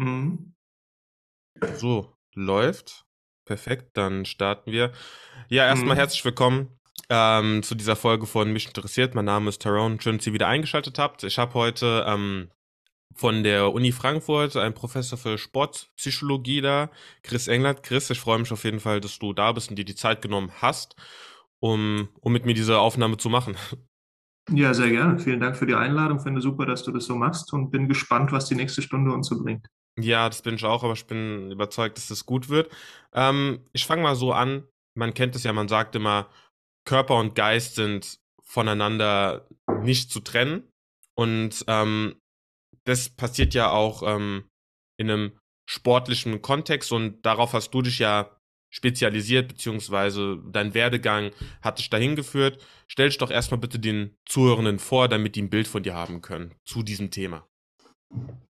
Mhm. So, läuft. Perfekt, dann starten wir. Ja, erstmal Mhm. herzlich willkommen ähm, zu dieser Folge von Mich interessiert. Mein Name ist Tyrone. Schön, dass ihr wieder eingeschaltet habt. Ich habe heute ähm, von der Uni Frankfurt einen Professor für Sportpsychologie da, Chris England. Chris, ich freue mich auf jeden Fall, dass du da bist und dir die Zeit genommen hast, um, um mit mir diese Aufnahme zu machen. Ja, sehr gerne. Vielen Dank für die Einladung. Finde super, dass du das so machst und bin gespannt, was die nächste Stunde uns so bringt. Ja, das bin ich auch, aber ich bin überzeugt, dass das gut wird. Ähm, ich fange mal so an. Man kennt es ja, man sagt immer, Körper und Geist sind voneinander nicht zu trennen. Und ähm, das passiert ja auch ähm, in einem sportlichen Kontext und darauf hast du dich ja spezialisiert, beziehungsweise dein Werdegang hat dich dahin geführt. Stell dich doch erstmal bitte den Zuhörenden vor, damit die ein Bild von dir haben können zu diesem Thema.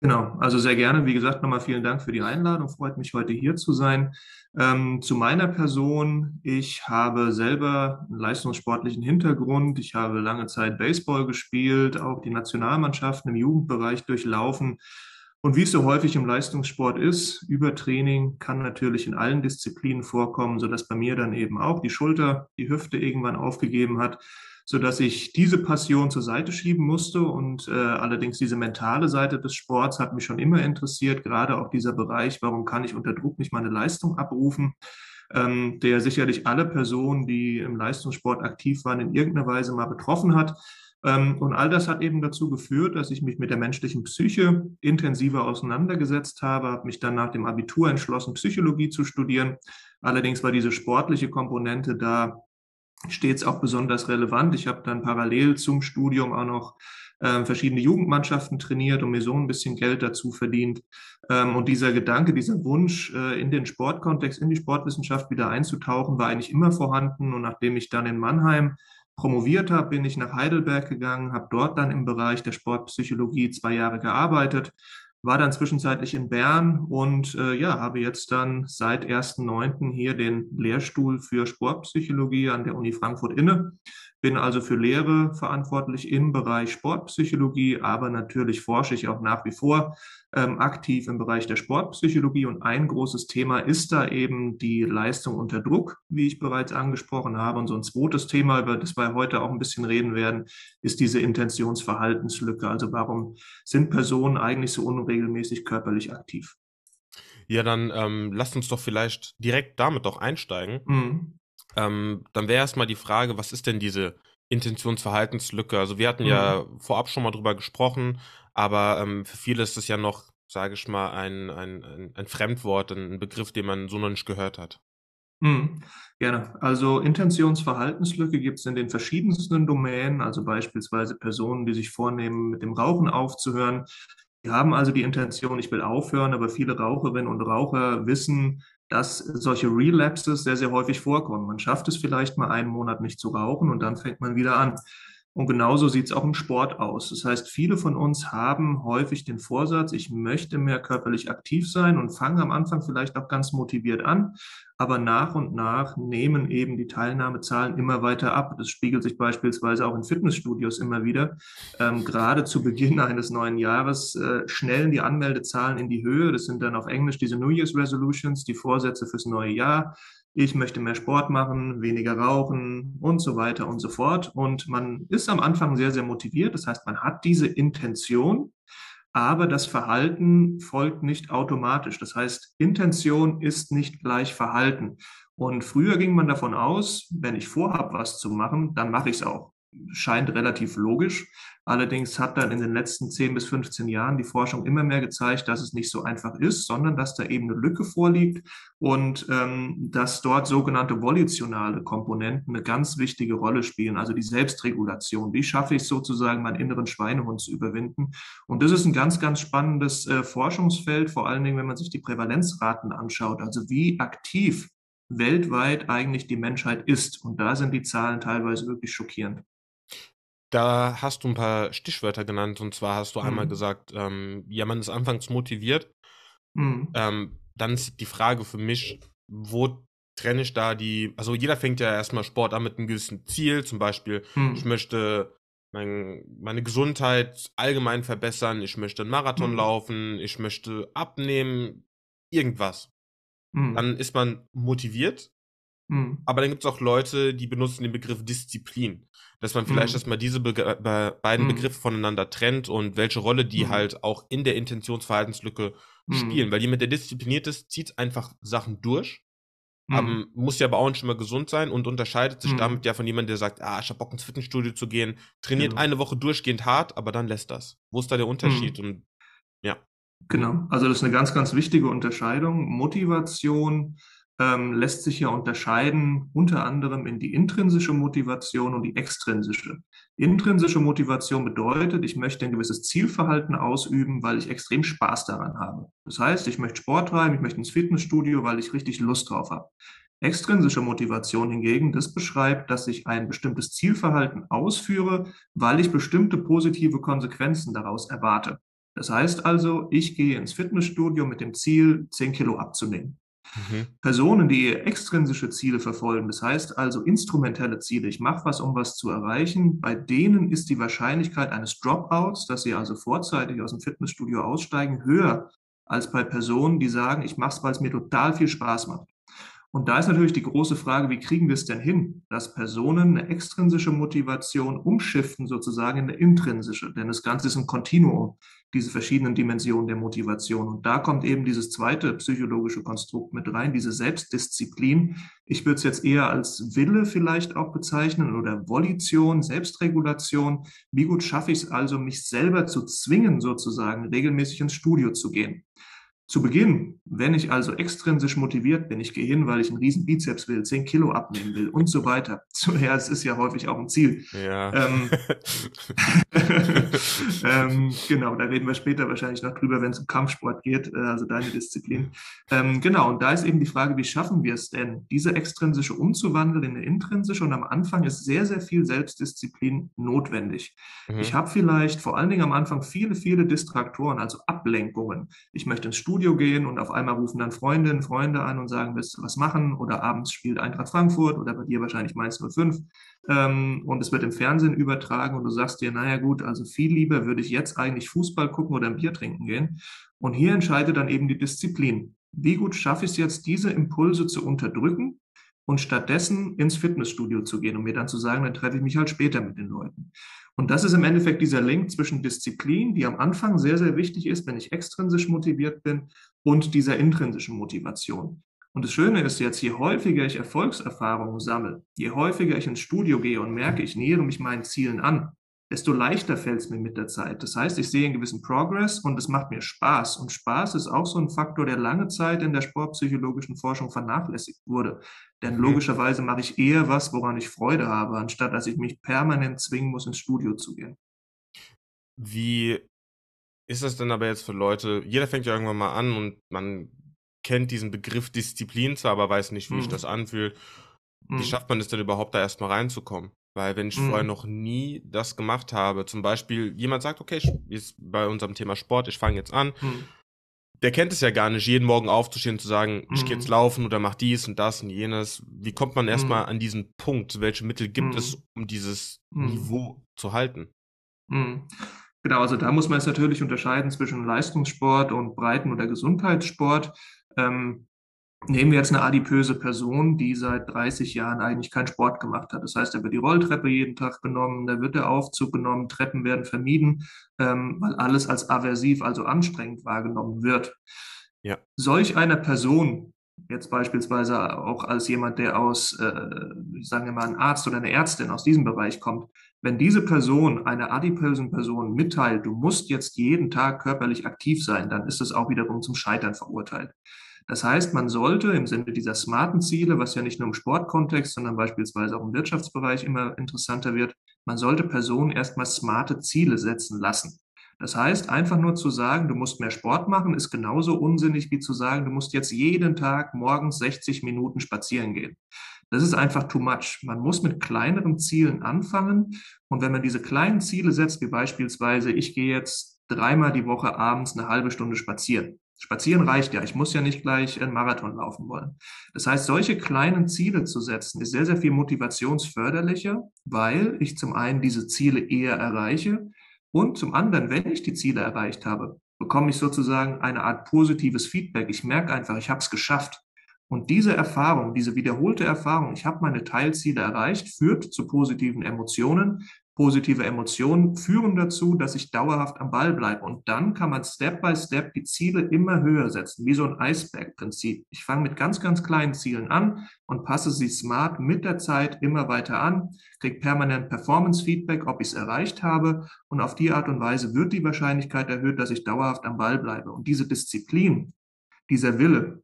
Genau, also sehr gerne. Wie gesagt, nochmal vielen Dank für die Einladung. Freut mich, heute hier zu sein. Ähm, zu meiner Person. Ich habe selber einen leistungssportlichen Hintergrund. Ich habe lange Zeit Baseball gespielt, auch die Nationalmannschaften im Jugendbereich durchlaufen. Und wie es so häufig im Leistungssport ist, Übertraining kann natürlich in allen Disziplinen vorkommen, sodass bei mir dann eben auch die Schulter, die Hüfte irgendwann aufgegeben hat sodass ich diese Passion zur Seite schieben musste. Und äh, allerdings diese mentale Seite des Sports hat mich schon immer interessiert, gerade auch dieser Bereich, warum kann ich unter Druck nicht meine Leistung abrufen, ähm, der sicherlich alle Personen, die im Leistungssport aktiv waren, in irgendeiner Weise mal betroffen hat. Ähm, und all das hat eben dazu geführt, dass ich mich mit der menschlichen Psyche intensiver auseinandergesetzt habe, habe mich dann nach dem Abitur entschlossen, Psychologie zu studieren. Allerdings war diese sportliche Komponente da stets auch besonders relevant. Ich habe dann parallel zum Studium auch noch äh, verschiedene Jugendmannschaften trainiert und mir so ein bisschen Geld dazu verdient. Ähm, und dieser Gedanke, dieser Wunsch, äh, in den Sportkontext, in die Sportwissenschaft wieder einzutauchen, war eigentlich immer vorhanden. Und nachdem ich dann in Mannheim promoviert habe, bin ich nach Heidelberg gegangen, habe dort dann im Bereich der Sportpsychologie zwei Jahre gearbeitet, war dann zwischenzeitlich in Bern und äh, ja, habe jetzt dann seit 1.9. hier den Lehrstuhl für Sportpsychologie an der Uni Frankfurt inne. Bin also für Lehre verantwortlich im Bereich Sportpsychologie, aber natürlich forsche ich auch nach wie vor ähm, aktiv im Bereich der Sportpsychologie. Und ein großes Thema ist da eben die Leistung unter Druck, wie ich bereits angesprochen habe. Und so ein zweites Thema, über das wir heute auch ein bisschen reden werden, ist diese Intentionsverhaltenslücke. Also warum sind Personen eigentlich so unregelmäßig körperlich aktiv? Ja, dann ähm, lasst uns doch vielleicht direkt damit doch einsteigen. Mhm. Ähm, dann wäre erstmal die Frage, was ist denn diese Intentionsverhaltenslücke? Also wir hatten ja Mhm. vorab schon mal drüber gesprochen, aber ähm, für viele ist es ja noch, sage ich mal, ein, ein, ein, ein Fremdwort, ein Begriff, den man so noch nicht gehört hat. Mhm. Gerne. Also Intentionsverhaltenslücke gibt es in den verschiedensten Domänen, also beispielsweise Personen, die sich vornehmen, mit dem Rauchen aufzuhören. Die haben also die Intention, ich will aufhören, aber viele Raucherinnen und Raucher wissen, dass solche Relapses sehr, sehr häufig vorkommen. Man schafft es vielleicht mal einen Monat nicht zu rauchen und dann fängt man wieder an. Und genauso sieht es auch im Sport aus. Das heißt, viele von uns haben häufig den Vorsatz, ich möchte mehr körperlich aktiv sein und fangen am Anfang vielleicht auch ganz motiviert an, aber nach und nach nehmen eben die Teilnahmezahlen immer weiter ab. Das spiegelt sich beispielsweise auch in Fitnessstudios immer wieder. Ähm, gerade zu Beginn eines neuen Jahres äh, schnellen die Anmeldezahlen in die Höhe. Das sind dann auf Englisch diese New Year's Resolutions, die Vorsätze fürs neue Jahr ich möchte mehr Sport machen, weniger rauchen und so weiter und so fort. Und man ist am Anfang sehr, sehr motiviert. Das heißt, man hat diese Intention, aber das Verhalten folgt nicht automatisch. Das heißt, Intention ist nicht gleich Verhalten. Und früher ging man davon aus, wenn ich vorhabe, was zu machen, dann mache ich es auch. Scheint relativ logisch. Allerdings hat dann in den letzten 10 bis 15 Jahren die Forschung immer mehr gezeigt, dass es nicht so einfach ist, sondern dass da eben eine Lücke vorliegt und ähm, dass dort sogenannte volitionale Komponenten eine ganz wichtige Rolle spielen, also die Selbstregulation. Wie schaffe ich sozusagen, meinen inneren Schweinehund zu überwinden? Und das ist ein ganz, ganz spannendes äh, Forschungsfeld, vor allen Dingen, wenn man sich die Prävalenzraten anschaut, also wie aktiv weltweit eigentlich die Menschheit ist. Und da sind die Zahlen teilweise wirklich schockierend. Da hast du ein paar Stichwörter genannt und zwar hast du einmal Mhm. gesagt, ähm, ja, man ist anfangs motiviert. Mhm. Ähm, dann ist die Frage für mich, wo trenne ich da die, also jeder fängt ja erstmal Sport an mit einem gewissen Ziel, zum Beispiel, ich Mhm. möchte mein, meine Gesundheit allgemein verbessern, ich möchte einen Marathon mhm. laufen, ich möchte abnehmen, irgendwas. Mhm. Dann ist man motiviert. Mhm. Aber dann gibt es auch Leute, die benutzen den Begriff Disziplin. Dass man vielleicht mhm. erstmal diese Be be beiden mhm. Begriffe voneinander trennt und welche Rolle die mhm. halt auch in der Intentionsverhaltenslücke spielen. Weil jemand, der diszipliniert ist, zieht einfach Sachen durch Mhm. Um, muss ja aber auch nicht immer gesund sein und unterscheidet sich mhm. damit ja von jemandem, der sagt, ah, ich hab Bock ins Fitnessstudio zu gehen, trainiert genau. eine Woche durchgehend hart, aber dann lässt das. Wo ist da der Unterschied? Mhm. Und ja. Genau, also das ist eine ganz, ganz wichtige Unterscheidung. Motivation ähm, lässt sich ja unterscheiden, unter anderem in die intrinsische Motivation und die extrinsische. Intrinsische Motivation bedeutet, ich möchte ein gewisses Zielverhalten ausüben, weil ich extrem Spaß daran habe. Das heißt, ich möchte Sport treiben, ich möchte ins Fitnessstudio, weil ich richtig Lust drauf habe. Extrinsische Motivation hingegen, das beschreibt, dass ich ein bestimmtes Zielverhalten ausführe, weil ich bestimmte positive Konsequenzen daraus erwarte. Das heißt also, ich gehe ins Fitnessstudio mit dem Ziel, 10 Kilo abzunehmen. Mhm. Personen, die extrinsische Ziele verfolgen, das heißt also instrumentelle Ziele, ich mache was, um was zu erreichen, bei denen ist die Wahrscheinlichkeit eines Dropouts, dass sie also vorzeitig aus dem Fitnessstudio aussteigen, höher als bei Personen, die sagen, ich mache es, weil es mir total viel Spaß macht. Und da ist natürlich die große Frage, wie kriegen wir es denn hin, dass Personen eine extrinsische Motivation umschiften sozusagen in eine intrinsische? Denn das Ganze ist ein Kontinuum, diese verschiedenen Dimensionen der Motivation. Und da kommt eben dieses zweite psychologische Konstrukt mit rein, diese Selbstdisziplin. Ich würde es jetzt eher als Wille vielleicht auch bezeichnen oder Volition, Selbstregulation. Wie gut schaffe ich es also, mich selber zu zwingen, sozusagen regelmäßig ins Studio zu gehen? Zu Beginn, wenn ich also extrinsisch motiviert bin, ich gehe hin, weil ich einen riesen Bizeps will, 10 Kilo abnehmen will und so weiter. Ja, es ist ja häufig auch ein Ziel. Ja. Ähm, ähm, genau, da reden wir später wahrscheinlich noch drüber, wenn es um Kampfsport geht, äh, also deine Disziplin. Ähm, genau, und da ist eben die Frage, wie schaffen wir es denn, diese extrinsische umzuwandeln in eine intrinsische? Und am Anfang ist sehr, sehr viel Selbstdisziplin notwendig. Mhm. Ich habe vielleicht vor allen Dingen am Anfang viele, viele Distraktoren, also Ablenkungen. Ich möchte ins Studio Studio gehen und auf einmal rufen dann Freundinnen, Freunde an und sagen, willst du was machen? Oder abends spielt Eintracht Frankfurt oder bei dir wahrscheinlich Mainz 05 ähm, und es wird im Fernsehen übertragen und du sagst dir, naja gut, also viel lieber würde ich jetzt eigentlich Fußball gucken oder ein Bier trinken gehen. Und hier entscheidet dann eben die Disziplin. Wie gut schaffe ich es jetzt, diese Impulse zu unterdrücken und stattdessen ins Fitnessstudio zu gehen und mir dann zu sagen, dann treffe ich mich halt später mit den Leuten. Und das ist im Endeffekt dieser Link zwischen Disziplin, die am Anfang sehr, sehr wichtig ist, wenn ich extrinsisch motiviert bin, und dieser intrinsischen Motivation. Und das Schöne ist jetzt, je häufiger ich Erfolgserfahrungen sammle, je häufiger ich ins Studio gehe und merke, ich nähere mich meinen Zielen an, desto leichter fällt es mir mit der Zeit. Das heißt, ich sehe einen gewissen Progress und es macht mir Spaß. Und Spaß ist auch so ein Faktor, der lange Zeit in der sportpsychologischen Forschung vernachlässigt wurde. Denn mhm. logischerweise mache ich eher was, woran ich Freude habe, anstatt dass ich mich permanent zwingen muss, ins Studio zu gehen. Wie ist das denn aber jetzt für Leute? Jeder fängt ja irgendwann mal an und man kennt diesen Begriff Disziplin zwar, aber weiß nicht, wie mhm. sich das anfühlt. Wie mhm. schafft man es denn überhaupt, da erstmal reinzukommen? Weil wenn ich mhm. vorher noch nie das gemacht habe, zum Beispiel jemand sagt, okay, ist bei unserem Thema Sport, ich fange jetzt an, mhm. der kennt es ja gar nicht, jeden Morgen aufzustehen und zu sagen, mhm. ich gehe jetzt mhm. laufen oder mach dies und das und jenes. Wie kommt man erstmal mhm. an diesen Punkt? Welche Mittel gibt es, mhm. um dieses Niveau zu halten? Genau, also da muss man jetzt natürlich unterscheiden zwischen Leistungssport und Breiten- oder Gesundheitssport. Ähm, Nehmen wir jetzt eine adipöse Person, die seit 30 Jahren eigentlich keinen Sport gemacht hat. Das heißt, da wird die Rolltreppe jeden Tag genommen, da wird der Aufzug genommen, Treppen werden vermieden, ähm, weil alles als aversiv, also anstrengend wahrgenommen wird. Ja. Solch einer Person, jetzt beispielsweise auch als jemand, der aus, äh, sagen wir mal, ein Arzt oder eine Ärztin aus diesem Bereich kommt, wenn diese Person einer adipösen Person mitteilt, du musst jetzt jeden Tag körperlich aktiv sein, dann ist es auch wiederum zum Scheitern verurteilt. Das heißt, man sollte im Sinne dieser smarten Ziele, was ja nicht nur im Sportkontext, sondern beispielsweise auch im Wirtschaftsbereich immer interessanter wird, man sollte Personen erstmal smarte Ziele setzen lassen. Das heißt, einfach nur zu sagen, du musst mehr Sport machen, ist genauso unsinnig wie zu sagen, du musst jetzt jeden Tag morgens 60 Minuten spazieren gehen. Das ist einfach too much. Man muss mit kleineren Zielen anfangen. Und wenn man diese kleinen Ziele setzt, wie beispielsweise, ich gehe jetzt dreimal die Woche abends eine halbe Stunde spazieren, Spazieren reicht ja. Ich muss ja nicht gleich einen Marathon laufen wollen. Das heißt, solche kleinen Ziele zu setzen, ist sehr, sehr viel motivationsförderlicher, weil ich zum einen diese Ziele eher erreiche und zum anderen, wenn ich die Ziele erreicht habe, bekomme ich sozusagen eine Art positives Feedback. Ich merke einfach, ich habe es geschafft. Und diese Erfahrung, diese wiederholte Erfahrung, ich habe meine Teilziele erreicht, führt zu positiven Emotionen. Positive Emotionen führen dazu, dass ich dauerhaft am Ball bleibe. Und dann kann man Step by Step die Ziele immer höher setzen, wie so ein Eisbergprinzip. Ich fange mit ganz, ganz kleinen Zielen an und passe sie smart mit der Zeit immer weiter an, kriege permanent Performance-Feedback, ob ich es erreicht habe. Und auf die Art und Weise wird die Wahrscheinlichkeit erhöht, dass ich dauerhaft am Ball bleibe. Und diese Disziplin, dieser Wille,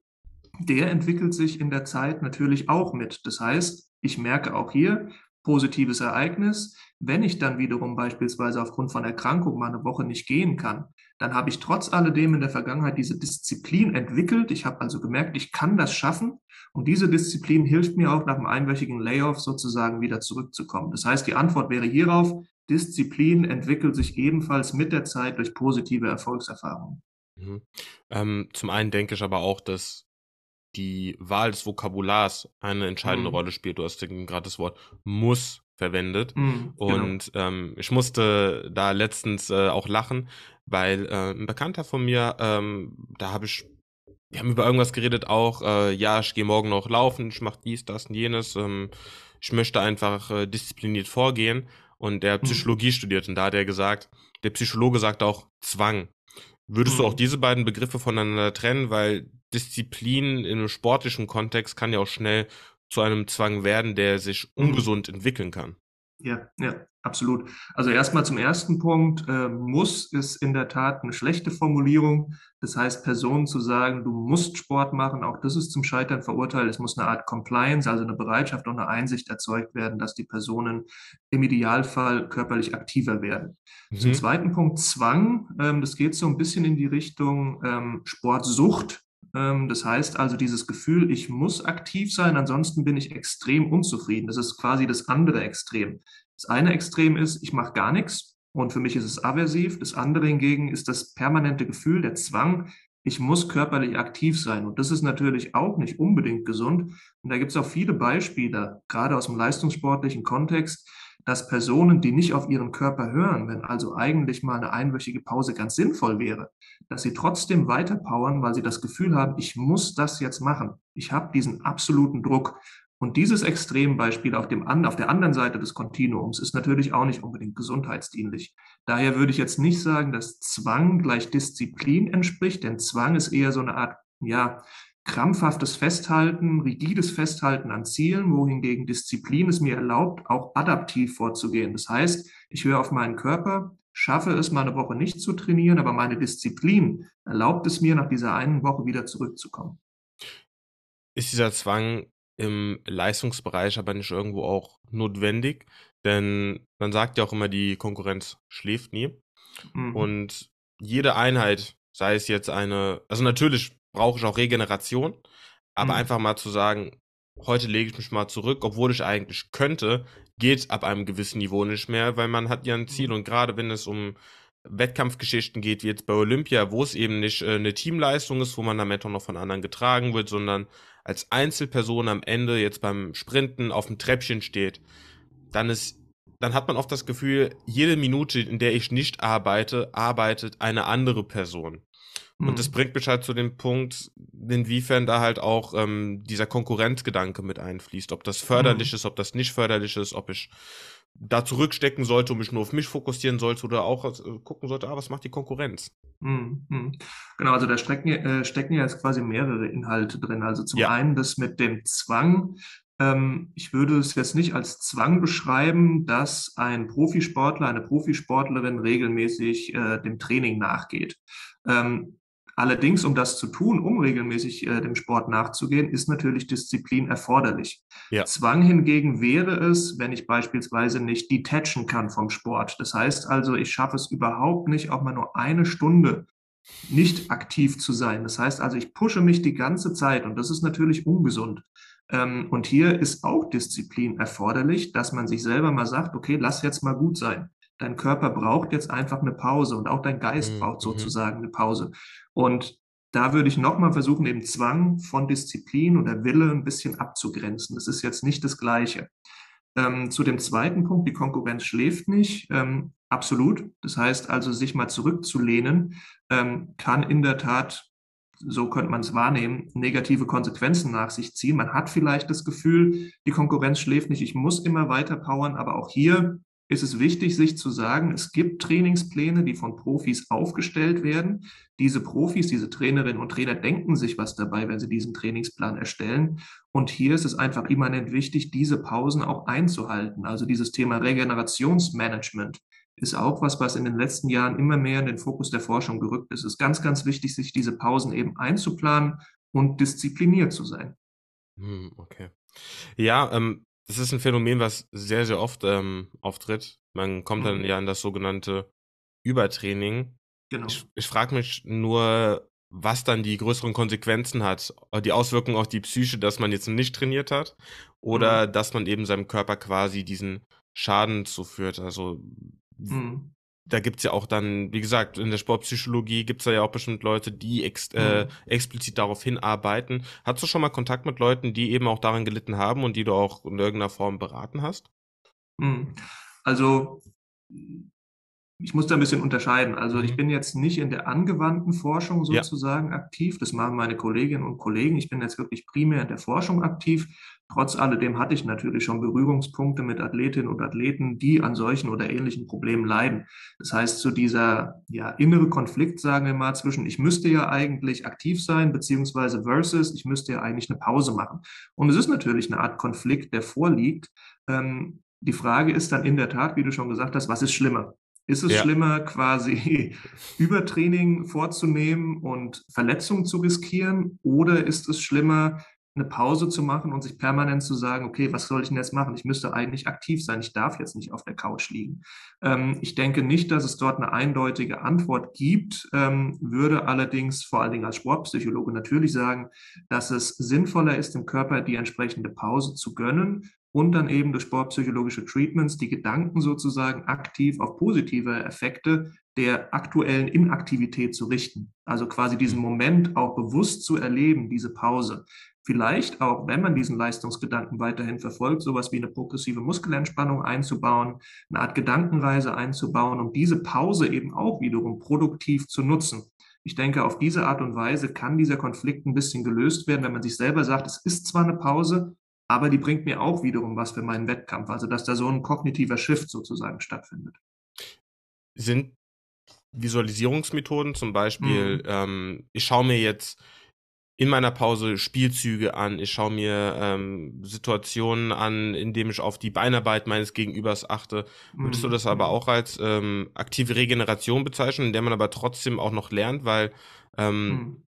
der entwickelt sich in der Zeit natürlich auch mit. Das heißt, ich merke auch hier, positives Ereignis. Wenn ich dann wiederum beispielsweise aufgrund von Erkrankung mal eine Woche nicht gehen kann, dann habe ich trotz alledem in der Vergangenheit diese Disziplin entwickelt. Ich habe also gemerkt, ich kann das schaffen. Und diese Disziplin hilft mir auch nach einem einwöchigen Layoff sozusagen wieder zurückzukommen. Das heißt, die Antwort wäre hierauf, Disziplin entwickelt sich ebenfalls mit der Zeit durch positive Erfolgserfahrungen. Mhm. Ähm, zum einen denke ich aber auch, dass die Wahl des Vokabulars eine entscheidende mhm. Rolle spielt. Du hast gerade das Wort muss verwendet. Mhm, genau. Und ähm, ich musste da letztens äh, auch lachen, weil äh, ein Bekannter von mir, ähm, da habe ich, wir haben über irgendwas geredet auch, äh, ja, ich gehe morgen noch laufen, ich mache dies, das und jenes, ähm, ich möchte einfach äh, diszipliniert vorgehen. Und der mhm. Psychologie mhm. studiert und da hat er gesagt, der Psychologe sagt auch Zwang. Würdest du auch mhm. diese beiden Begriffe voneinander trennen, weil Disziplin in einem sportlichen Kontext kann ja auch schnell zu einem Zwang werden, der sich mhm. ungesund entwickeln kann. Ja, ja, absolut. Also erstmal zum ersten Punkt. Äh, muss ist in der Tat eine schlechte Formulierung. Das heißt, Personen zu sagen, du musst Sport machen, auch das ist zum Scheitern verurteilt. Es muss eine Art Compliance, also eine Bereitschaft und eine Einsicht erzeugt werden, dass die Personen im Idealfall körperlich aktiver werden. Mhm. Zum zweiten Punkt Zwang. Ähm, das geht so ein bisschen in die Richtung ähm, Sportsucht. Ähm, das heißt also dieses Gefühl, ich muss aktiv sein, ansonsten bin ich extrem unzufrieden. Das ist quasi das andere Extrem. Das eine Extrem ist, ich mache gar nichts und für mich ist es aversiv. Das andere hingegen ist das permanente Gefühl, der Zwang, ich muss körperlich aktiv sein. Und das ist natürlich auch nicht unbedingt gesund. Und da gibt es auch viele Beispiele, gerade aus dem leistungssportlichen Kontext, dass Personen, die nicht auf ihren Körper hören, wenn also eigentlich mal eine einwöchige Pause ganz sinnvoll wäre, dass sie trotzdem weiterpowern, weil sie das Gefühl haben, ich muss das jetzt machen. Ich habe diesen absoluten Druck. Und dieses Extrembeispiel auf, dem, auf der anderen Seite des Kontinuums ist natürlich auch nicht unbedingt gesundheitsdienlich. Daher würde ich jetzt nicht sagen, dass Zwang gleich Disziplin entspricht, denn Zwang ist eher so eine Art, ja, krampfhaftes Festhalten, rigides Festhalten an Zielen, wohingegen Disziplin es mir erlaubt, auch adaptiv vorzugehen. Das heißt, ich höre auf meinen Körper, schaffe es, mal eine Woche nicht zu trainieren, aber meine Disziplin erlaubt es mir, nach dieser einen Woche wieder zurückzukommen. Ist dieser Zwang im Leistungsbereich aber nicht irgendwo auch notwendig? Denn man sagt ja auch immer, die Konkurrenz schläft nie. Mhm. Und jede Einheit, sei es jetzt eine, also natürlich brauche ich auch Regeneration. Aber mhm. einfach mal zu sagen, heute lege ich mich mal zurück, obwohl ich eigentlich könnte, geht ab einem gewissen Niveau nicht mehr, weil man hat ja ein Ziel. Mhm. Und gerade wenn es um Wettkampfgeschichten geht, wie jetzt bei Olympia, wo es eben nicht äh, eine Teamleistung ist, wo man damit auch noch von anderen getragen wird, sondern als Einzelperson am Ende jetzt beim Sprinten auf dem Treppchen steht, dann ist dann hat man oft das Gefühl, jede Minute, in der ich nicht arbeite, arbeitet eine andere Person. Und das mhm. bringt mich halt zu dem Punkt, inwiefern da halt auch ähm, dieser Konkurrenzgedanke mit einfließt. Ob das förderlich mhm. ist, ob das nicht förderlich ist, ob ich da zurückstecken sollte und mich nur auf mich fokussieren sollte oder auch äh, gucken sollte, ah, was macht die Konkurrenz? Mhm. mhm. Genau, also da stecken, äh, stecken ja jetzt quasi mehrere Inhalte drin. Also zum ja. einen das mit dem Zwang. Ähm, ich würde es jetzt nicht als Zwang beschreiben, dass ein Profisportler, eine Profisportlerin regelmäßig äh, dem Training nachgeht. Ähm, Allerdings, um das zu tun, um regelmäßig äh, dem Sport nachzugehen, ist natürlich Disziplin erforderlich. Ja. Zwang hingegen wäre es, wenn ich beispielsweise nicht detachen kann vom Sport. Das heißt also, ich schaffe es überhaupt nicht, auch mal nur eine Stunde nicht aktiv zu sein. Das heißt also, ich pushe mich die ganze Zeit und das ist natürlich ungesund. Ähm, und hier ist auch Disziplin erforderlich, dass man sich selber mal sagt, okay, lass jetzt mal gut sein dein Körper braucht jetzt einfach eine Pause und auch dein Geist mhm. braucht mhm. sozusagen eine Pause. Und da würde ich nochmal versuchen, eben Zwang von Disziplin oder Wille ein bisschen abzugrenzen. Das ist jetzt nicht das Gleiche. Ähm, zu dem zweiten Punkt, die Konkurrenz schläft nicht. Ähm, absolut. Das heißt also, sich mal zurückzulehnen, ähm, kann in der Tat, so könnte man es wahrnehmen, negative Konsequenzen nach sich ziehen. Man hat vielleicht das Gefühl, die Konkurrenz schläft nicht, ich muss immer weiter powern, aber auch hier ist es wichtig, sich zu sagen, es gibt Trainingspläne, die von Profis aufgestellt werden. Diese Profis, diese Trainerinnen und Trainer denken sich was dabei, wenn sie diesen Trainingsplan erstellen. Und hier ist es einfach immanent wichtig, diese Pausen auch einzuhalten. Also dieses Thema Regenerationsmanagement ist auch was, was in den letzten Jahren immer mehr in den Fokus der Forschung gerückt ist. Es ist ganz, ganz wichtig, sich diese Pausen eben einzuplanen und diszipliniert zu sein. Hm, okay. Ja, ähm, das ist ein Phänomen, was sehr, sehr oft ähm, auftritt. Man kommt dann Mhm. ja in das sogenannte Übertraining. Genau. Ich, ich frage mich nur, was dann die größeren Konsequenzen hat. Äh, Die Auswirkungen auf die Psyche, dass man jetzt nicht trainiert hat oder Mhm. dass man eben seinem Körper quasi diesen Schaden zuführt. Also Mhm. Da gibt's ja auch dann, wie gesagt, in der Sportpsychologie gibt's da ja auch bestimmt Leute, die ex äh, Mhm. explizit darauf hinarbeiten. Hattest du schon mal Kontakt mit Leuten, die eben auch daran gelitten haben und die du auch in irgendeiner Form beraten hast? Mhm. Also ich muss da ein bisschen unterscheiden. Also ich Mhm. bin jetzt nicht in der angewandten Forschung Ja. sozusagen aktiv. Das machen meine Kolleginnen und Kollegen. Ich bin jetzt wirklich primär in der Forschung aktiv. Trotz alledem hatte ich natürlich schon Berührungspunkte mit Athletinnen und Athleten, die an solchen oder ähnlichen Problemen leiden. Das heißt, zu dieser ja, innere Konflikt, sagen wir mal, zwischen ich müsste ja eigentlich aktiv sein, beziehungsweise versus ich müsste ja eigentlich eine Pause machen. Und es ist natürlich eine Art Konflikt, der vorliegt. Ähm, die Frage ist dann in der Tat, wie du schon gesagt hast, was ist schlimmer? Ist es Ja. schlimmer, quasi Übertraining vorzunehmen und Verletzungen zu riskieren? Oder ist es schlimmer, eine Pause zu machen und sich permanent zu sagen, okay, was soll ich denn jetzt machen? Ich müsste eigentlich aktiv sein. Ich darf jetzt nicht auf der Couch liegen. Ähm, ich denke nicht, dass es dort eine eindeutige Antwort gibt, ähm, würde allerdings vor allen Dingen als Sportpsychologe natürlich sagen, dass es sinnvoller ist, dem Körper die entsprechende Pause zu gönnen und dann eben durch sportpsychologische Treatments die Gedanken sozusagen aktiv auf positive Effekte der aktuellen Inaktivität zu richten. Also quasi diesen Moment auch bewusst zu erleben, diese Pause. Vielleicht auch, wenn man diesen Leistungsgedanken weiterhin verfolgt, sowas wie eine progressive Muskelentspannung einzubauen, eine Art Gedankenreise einzubauen, um diese Pause eben auch wiederum produktiv zu nutzen. Ich denke, auf diese Art und Weise kann dieser Konflikt ein bisschen gelöst werden, wenn man sich selber sagt, es ist zwar eine Pause, aber die bringt mir auch wiederum was für meinen Wettkampf. Also, dass da so ein kognitiver Shift sozusagen stattfindet. Sind Visualisierungsmethoden zum Beispiel, Mhm. ähm, ich schaue mir jetzt in meiner Pause Spielzüge an, ich schaue mir ähm, Situationen an, in denen ich auf die Beinarbeit meines Gegenübers achte. Würdest du Mhm. das aber Mhm. auch als ähm, aktive Regeneration bezeichnen, in der man aber trotzdem auch noch lernt, weil ähm, Mhm.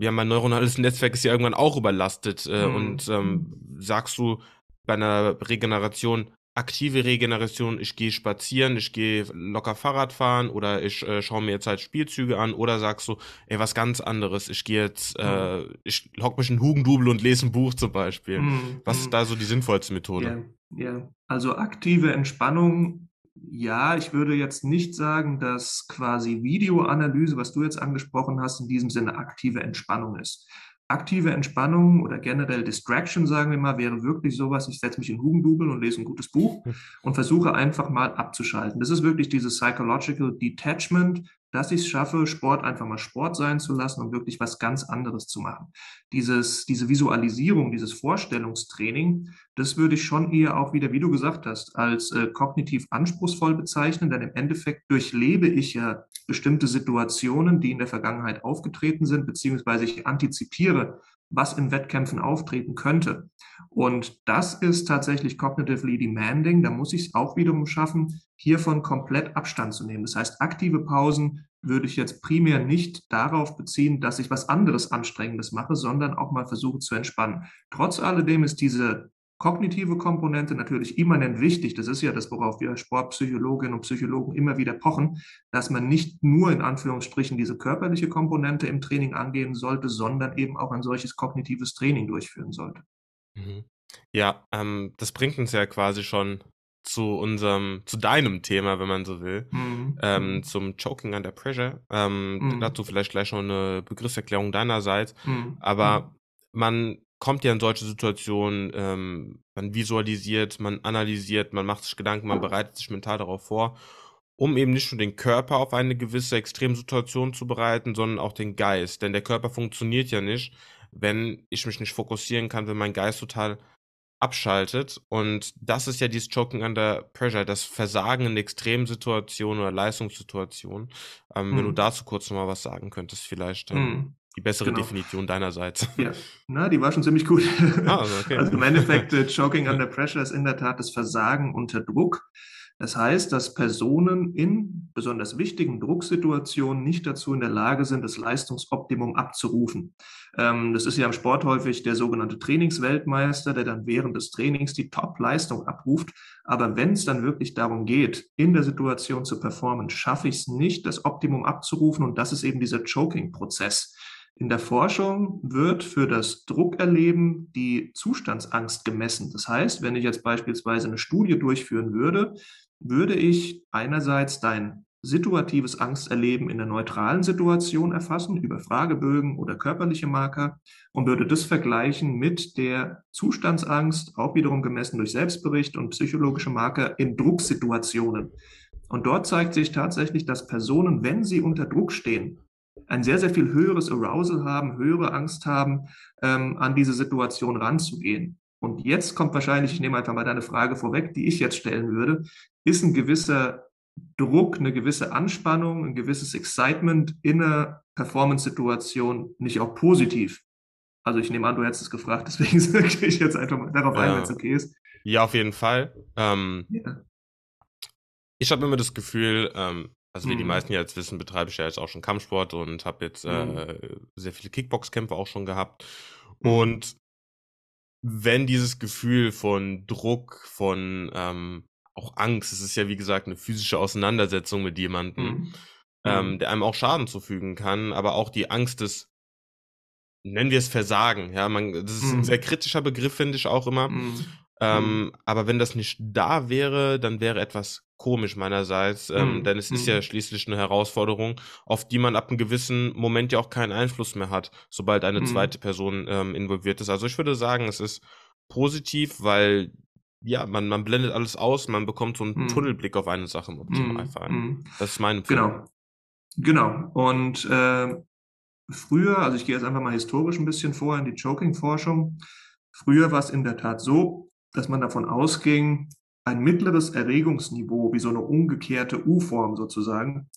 ja, mein neuronales Netzwerk ist ja irgendwann auch überlastet. Äh, Mhm. und ähm, sagst du bei einer Regeneration, aktive Regeneration, ich gehe spazieren, ich gehe locker Fahrrad fahren oder ich äh, schaue mir jetzt halt Spielzüge an oder sagst du, ey, was ganz anderes, ich gehe jetzt, äh, ich hock mich in Hugendubel und lese ein Buch zum Beispiel. Mhm. Was ist Mhm. da so die sinnvollste Methode? Ja, ja. Also aktive Entspannung, ja, ich würde jetzt nicht sagen, dass quasi Videoanalyse, was du jetzt angesprochen hast, in diesem Sinne aktive Entspannung ist. Aktive Entspannung oder generell Distraction, sagen wir mal, wäre wirklich sowas, ich setze mich in Hugendubel und lese ein gutes Buch und versuche einfach mal abzuschalten. Das ist wirklich dieses Psychological Detachment, dass ich es schaffe, Sport einfach mal Sport sein zu lassen und wirklich was ganz anderes zu machen. Dieses, diese Visualisierung, dieses Vorstellungstraining, das würde ich schon eher auch wieder, wie du gesagt hast, als äh, kognitiv anspruchsvoll bezeichnen, denn im Endeffekt durchlebe ich ja bestimmte Situationen, die in der Vergangenheit aufgetreten sind, beziehungsweise ich antizipiere, was in Wettkämpfen auftreten könnte. Und das ist tatsächlich cognitively demanding. Da muss ich es auch wiederum schaffen, hiervon komplett Abstand zu nehmen. Das heißt, aktive Pausen würde ich jetzt primär nicht darauf beziehen, dass ich was anderes Anstrengendes mache, sondern auch mal versuche zu entspannen. Trotz alledem ist diese kognitive Komponente natürlich immanent wichtig. Das ist ja das, worauf wir Sportpsychologinnen und Psychologen immer wieder pochen, dass man nicht nur in Anführungsstrichen diese körperliche Komponente im Training angehen sollte, sondern eben auch ein solches kognitives Training durchführen sollte. Mhm. Ja, ähm, das bringt uns ja quasi schon zu unserem, zu deinem Thema, wenn man so will, mhm. ähm, mhm. zum Choking under Pressure. Ähm, mhm. Dazu vielleicht gleich schon eine Begriffserklärung deinerseits. Mhm. Aber mhm. man kommt ja in solche Situationen, ähm, man visualisiert, man analysiert, man macht sich Gedanken, man bereitet sich mental darauf vor, um eben nicht nur den Körper auf eine gewisse Extremsituation zu bereiten, sondern auch den Geist. Denn der Körper funktioniert ja nicht, wenn ich mich nicht fokussieren kann, wenn mein Geist total abschaltet. Und das ist ja dieses Choking under Pressure, das Versagen in Extremsituationen oder Leistungssituationen. Ähm, hm. Wenn du hm. dazu kurz nochmal was sagen könntest, vielleicht. Ähm, hm. Die bessere genau. Definition deinerseits. Ja, na, die war schon ziemlich gut. Ah, also, okay. also im Endeffekt, äh, Choking under Pressure ist in der Tat das Versagen unter Druck. Das heißt, dass Personen in besonders wichtigen Drucksituationen nicht dazu in der Lage sind, das Leistungsoptimum abzurufen. Ähm, das ist ja im Sport häufig der sogenannte Trainingsweltmeister, der dann während des Trainings die Top-Leistung abruft. Aber wenn es dann wirklich darum geht, in der Situation zu performen, schaffe ich es nicht, das Optimum abzurufen. Und das ist eben dieser Choking-Prozess. In der Forschung wird für das Druckerleben die Zustandsangst gemessen. Das heißt, wenn ich jetzt beispielsweise eine Studie durchführen würde, würde ich einerseits dein situatives Angsterleben in der neutralen Situation erfassen über Fragebögen oder körperliche Marker und würde das vergleichen mit der Zustandsangst, auch wiederum gemessen durch Selbstbericht und psychologische Marker in Drucksituationen. Und dort zeigt sich tatsächlich, dass Personen, wenn sie unter Druck stehen, ein sehr, sehr viel höheres Arousal haben, höhere Angst haben, ähm, an diese Situation ranzugehen. Und jetzt kommt wahrscheinlich, ich nehme einfach mal deine Frage vorweg, die ich jetzt stellen würde, ist ein gewisser Druck, eine gewisse Anspannung, ein gewisses Excitement in einer Performance-Situation nicht auch positiv? Also ich nehme an, du hättest es gefragt, deswegen gehe ich jetzt einfach mal darauf ja. ein, wenn es okay ist. Ja, auf jeden Fall. Ähm, ja. Ich habe immer das Gefühl, ähm, also wie die mhm. meisten jetzt wissen, betreibe ich ja jetzt auch schon Kampfsport und habe jetzt äh, mhm. sehr viele Kickboxkämpfe auch schon gehabt. Mhm. Und wenn dieses Gefühl von Druck, von ähm, auch Angst, es ist ja wie gesagt eine physische Auseinandersetzung mit jemandem, mhm. ähm, der einem auch Schaden zufügen kann, aber auch die Angst des, nennen wir es Versagen, ja, man, das ist ein sehr kritischer Begriff, finde ich auch immer. Ähm, mhm. Aber wenn das nicht da wäre, dann wäre etwas komisch meinerseits, ähm, mhm. denn es ist ja mhm. schließlich eine Herausforderung, auf die man ab einem gewissen Moment ja auch keinen Einfluss mehr hat, sobald eine mhm. zweite Person ähm, involviert ist. Also ich würde sagen, es ist positiv, weil ja, man, man blendet alles aus, man bekommt so einen mhm. Tunnelblick auf eine Sache im Optimalfall. Mhm. Das ist mein Empfinden. Genau. Genau. Und äh, früher, also ich gehe jetzt einfach mal historisch ein bisschen vor in die Choking-Forschung. Früher war es in der Tat so, dass man davon ausging, ein mittleres Erregungsniveau, wie so eine umgekehrte U-Form sozusagen,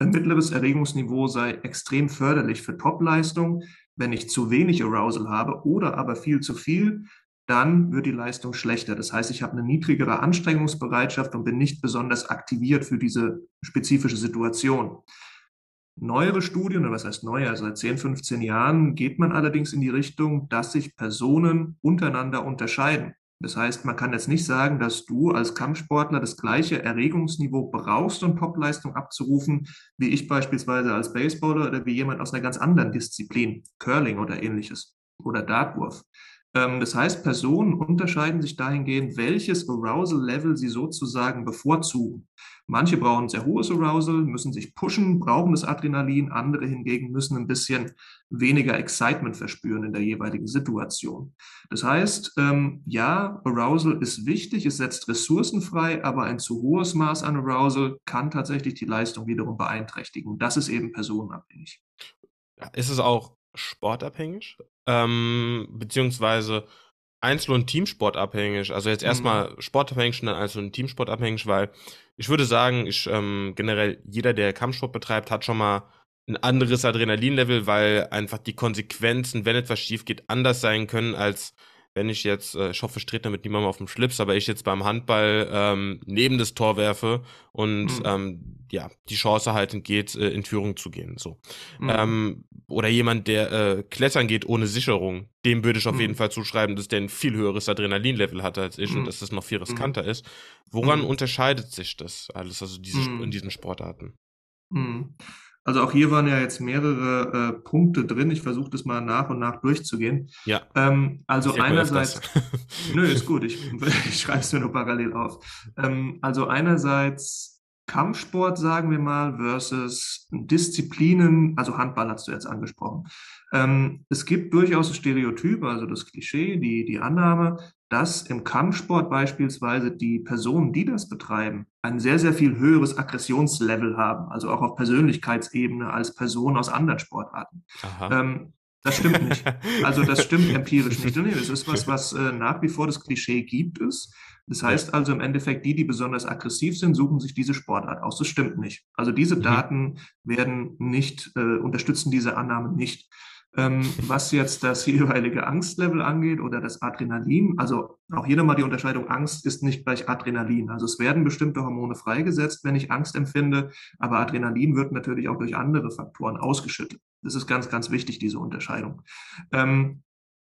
ein mittleres Erregungsniveau sei extrem förderlich für Topleistung. Wenn ich zu wenig Arousal habe oder aber viel zu viel, dann wird die Leistung schlechter. Das heißt, ich habe eine niedrigere Anstrengungsbereitschaft und bin nicht besonders aktiviert für diese spezifische Situation. Neuere Studien, oder was heißt neuer, seit 10, 15 Jahren geht man allerdings in die Richtung, dass sich Personen untereinander unterscheiden. Das heißt, man kann jetzt nicht sagen, dass du als Kampfsportler das gleiche Erregungsniveau brauchst, um Topleistung abzurufen, wie ich beispielsweise als Baseballer oder wie jemand aus einer ganz anderen Disziplin, Curling oder ähnliches oder Dartwurf. Ähm, das heißt, Personen unterscheiden sich dahingehend, welches Arousal-Level sie sozusagen bevorzugen. Manche brauchen sehr hohes Arousal, müssen sich pushen, brauchen das Adrenalin. Andere hingegen müssen ein bisschen weniger Excitement verspüren in der jeweiligen Situation. Das heißt, ähm, ja, Arousal ist wichtig, es setzt Ressourcen frei, aber ein zu hohes Maß an Arousal kann tatsächlich die Leistung wiederum beeinträchtigen. Das ist eben personenabhängig. Ist es auch sportabhängig? Ähm, beziehungsweise Einzel- und Teamsportabhängig. Also jetzt erstmal mhm. sportabhängig und dann Einzel- und Teamsportabhängig, weil ich würde sagen, ich ähm, generell jeder, der Kampfsport betreibt, hat schon mal ein anderes Adrenalinlevel, weil einfach die Konsequenzen, wenn etwas schief geht, anders sein können als wenn ich jetzt, äh, ich hoffe, ich trete damit niemandem auf dem Schlips, aber ich jetzt beim Handball ähm, neben das Tor werfe und mhm. ähm, ja, die Chance halt geht, äh, in Führung zu gehen. So. Mhm. Ähm, oder jemand, der äh, klettern geht ohne Sicherung, dem würde ich auf mhm. jeden Fall zuschreiben, dass der ein viel höheres Adrenalinlevel hat als ich und mhm. dass das noch viel mhm. riskanter ist. Woran mhm. unterscheidet sich das alles, also diese, in diesen Sportarten? Also auch hier waren ja jetzt mehrere äh, Punkte drin. Ich versuche das mal nach und nach durchzugehen. Ja. Ähm, also einerseits, nö, ist gut, ich, ich schreibe es mir nur parallel auf. Ähm, also einerseits Kampfsport, sagen wir mal, versus Disziplinen, also Handball hast du jetzt angesprochen. Ähm, es gibt durchaus ein Stereotyp, also das Klischee, die, die Annahme, dass im Kampfsport beispielsweise die Personen, die das betreiben, ein sehr, sehr viel höheres Aggressionslevel haben, also auch auf Persönlichkeitsebene als Personen aus anderen Sportarten. Ähm, das stimmt nicht. Also das stimmt empirisch nicht. Nee, das ist was, was äh, nach wie vor das Klischee gibt es. Das heißt also im Endeffekt, die, die besonders aggressiv sind, suchen sich diese Sportart aus. Das stimmt nicht. Also diese mhm. Daten werden nicht, äh, unterstützen diese Annahme nicht. Ähm, was jetzt das jeweilige Angstlevel angeht oder das Adrenalin, also auch hier nochmal die Unterscheidung, Angst ist nicht gleich Adrenalin. Also es werden bestimmte Hormone freigesetzt, wenn ich Angst empfinde, aber Adrenalin wird natürlich auch durch andere Faktoren ausgeschüttet. Das ist ganz, ganz wichtig, diese Unterscheidung. Ähm,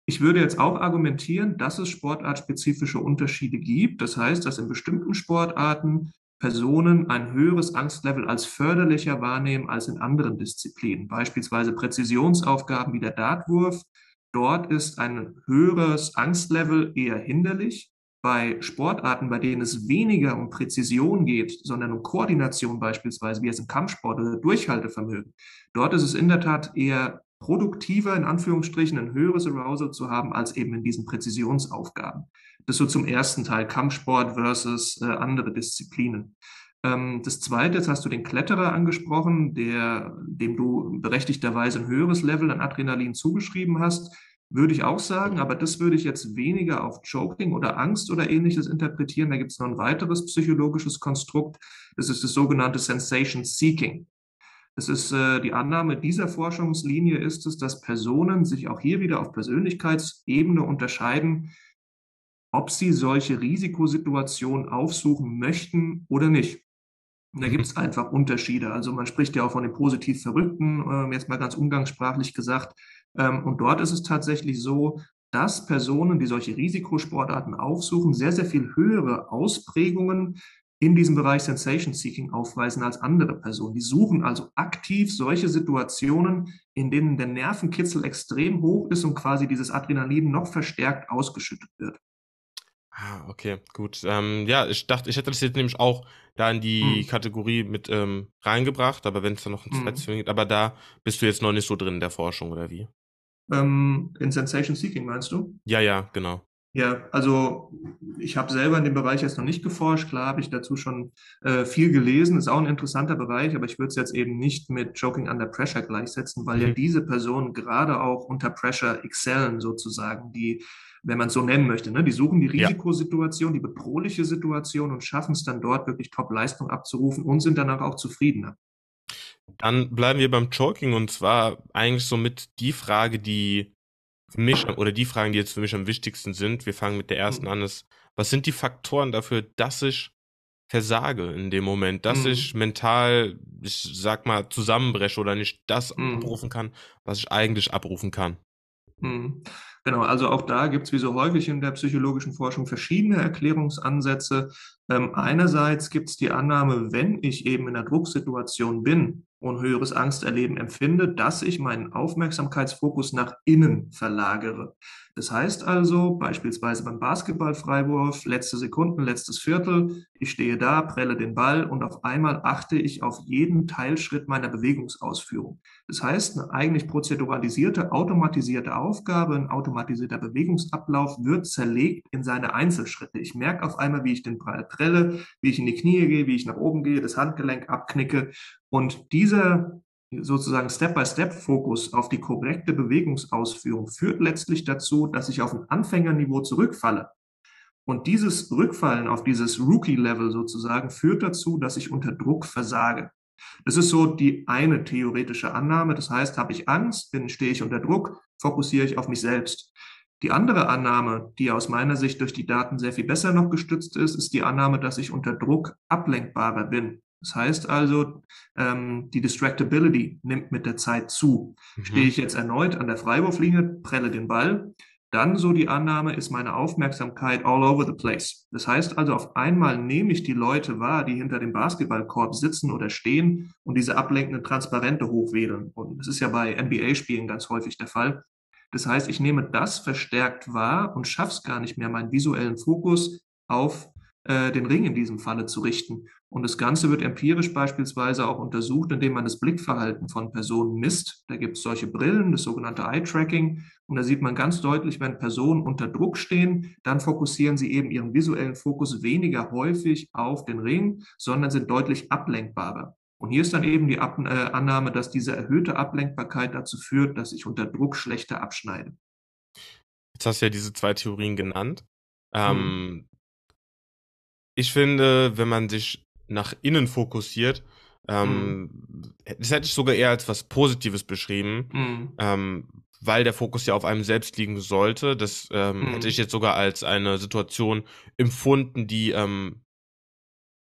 ich würde jetzt auch argumentieren, dass es sportartspezifische Unterschiede gibt. Das heißt, dass in bestimmten Sportarten Personen ein höheres Angstlevel als förderlicher wahrnehmen als in anderen Disziplinen, beispielsweise Präzisionsaufgaben wie der Dartwurf. Dort ist ein höheres Angstlevel eher hinderlich. Bei Sportarten, bei denen es weniger um Präzision geht, sondern um Koordination beispielsweise, wie es im Kampfsport oder Durchhaltevermögen, dort ist es in der Tat eher produktiver, in Anführungsstrichen, ein höheres Arousal zu haben, als eben in diesen Präzisionsaufgaben. Das so zum ersten Teil, Kampfsport versus äh, andere Disziplinen. Ähm, das zweite, jetzt hast du den Kletterer angesprochen, der, dem du berechtigterweise ein höheres Level an Adrenalin zugeschrieben hast. Würde ich auch sagen, aber das würde ich jetzt weniger auf Choking oder Angst oder ähnliches interpretieren. Da gibt es noch ein weiteres psychologisches Konstrukt. Das ist das sogenannte Sensation Seeking. Es ist äh, die Annahme dieser Forschungslinie ist es, dass Personen sich auch hier wieder auf Persönlichkeitsebene unterscheiden, ob sie solche Risikosituationen aufsuchen möchten oder nicht. Und da mhm. gibt es einfach Unterschiede. Also man spricht ja auch von den positiv Verrückten, äh, jetzt mal ganz umgangssprachlich gesagt. Ähm, und dort ist es tatsächlich so, dass Personen, die solche Risikosportarten aufsuchen, sehr, sehr viel höhere Ausprägungen in diesem Bereich Sensation Seeking aufweisen als andere Personen. Die suchen also aktiv solche Situationen, in denen der Nervenkitzel extrem hoch ist und quasi dieses Adrenalin noch verstärkt ausgeschüttet wird. Ah, okay, gut. Ähm, ja, ich dachte, ich hätte das jetzt nämlich auch da in die hm. Kategorie mit ähm, reingebracht, aber wenn es da noch ein zweites hm. gibt, aber da bist du jetzt noch nicht so drin in der Forschung, oder wie? Ähm, in Sensation Seeking meinst du? Ja, ja, genau. Ja, also ich habe selber in dem Bereich jetzt noch nicht geforscht. Klar habe ich dazu schon äh, viel gelesen. Ist auch ein interessanter Bereich, aber ich würde es jetzt eben nicht mit Joking Under Pressure gleichsetzen, weil mhm. ja diese Personen gerade auch unter Pressure excellen sozusagen, die, wenn man es so nennen möchte, ne, die suchen die Risikosituation, die bedrohliche Situation und schaffen es dann dort wirklich Top-Leistung abzurufen und sind danach auch zufriedener. Dann bleiben wir beim Joking und zwar eigentlich somit die Frage, die für mich oder die Fragen, die jetzt für mich am wichtigsten sind, wir fangen mit der ersten mhm. an, ist, was sind die Faktoren dafür, dass ich versage in dem Moment, dass mhm. ich mental, ich sag mal, zusammenbreche oder nicht das mhm. abrufen kann, was ich eigentlich abrufen kann? Mhm. Genau, also auch da gibt es wie so häufig in der psychologischen Forschung verschiedene Erklärungsansätze. Ähm, einerseits gibt es die Annahme, wenn ich eben in einer Drucksituation bin, und höheres Angsterleben empfinde, dass ich meinen Aufmerksamkeitsfokus nach innen verlagere. Das heißt also beispielsweise beim Basketballfreiwurf, letzte Sekunden, letztes Viertel, ich stehe da, prelle den Ball und auf einmal achte ich auf jeden Teilschritt meiner Bewegungsausführung. Das heißt, eine eigentlich prozeduralisierte, automatisierte Aufgabe, ein automatisierter Bewegungsablauf wird zerlegt in seine Einzelschritte. Ich merke auf einmal, wie ich den Ball prelle, wie ich in die Knie gehe, wie ich nach oben gehe, das Handgelenk abknicke und dieser sozusagen Step-by-Step-Fokus auf die korrekte Bewegungsausführung führt letztlich dazu, dass ich auf ein Anfängerniveau zurückfalle. Und dieses Rückfallen auf dieses Rookie-Level sozusagen führt dazu, dass ich unter Druck versage. Das ist so die eine theoretische Annahme. Das heißt, habe ich Angst, bin, stehe ich unter Druck, fokussiere ich auf mich selbst. Die andere Annahme, die aus meiner Sicht durch die Daten sehr viel besser noch gestützt ist, ist die Annahme, dass ich unter Druck ablenkbarer bin. Das heißt also, ähm, die Distractibility nimmt mit der Zeit zu. Mhm. Stehe ich jetzt erneut an der Freiwurflinie, prelle den Ball, dann so die Annahme, ist meine Aufmerksamkeit all over the place. Das heißt also, auf einmal nehme ich die Leute wahr, die hinter dem Basketballkorb sitzen oder stehen und diese ablenkenden Transparente hochwedeln. Und das ist ja bei NBA-Spielen ganz häufig der Fall. Das heißt, ich nehme das verstärkt wahr und schaffe es gar nicht mehr, meinen visuellen Fokus auf äh, den Ring in diesem Falle zu richten. Und das Ganze wird empirisch beispielsweise auch untersucht, indem man das Blickverhalten von Personen misst. Da gibt es solche Brillen, das sogenannte Eye-Tracking. Und da sieht man ganz deutlich, wenn Personen unter Druck stehen, dann fokussieren sie eben ihren visuellen Fokus weniger häufig auf den Ring, sondern sind deutlich ablenkbarer. Und hier ist dann eben die Ab äh, Annahme, dass diese erhöhte Ablenkbarkeit dazu führt, dass ich unter Druck schlechter abschneide. Jetzt hast du ja diese zwei Theorien genannt. Ähm, hm. Ich finde, wenn man sich nach innen fokussiert, ähm, mhm. das hätte ich sogar eher als was Positives beschrieben, mhm. ähm, weil der Fokus ja auf einem selbst liegen sollte. Das ähm, mhm. hätte ich jetzt sogar als eine Situation empfunden, die ähm,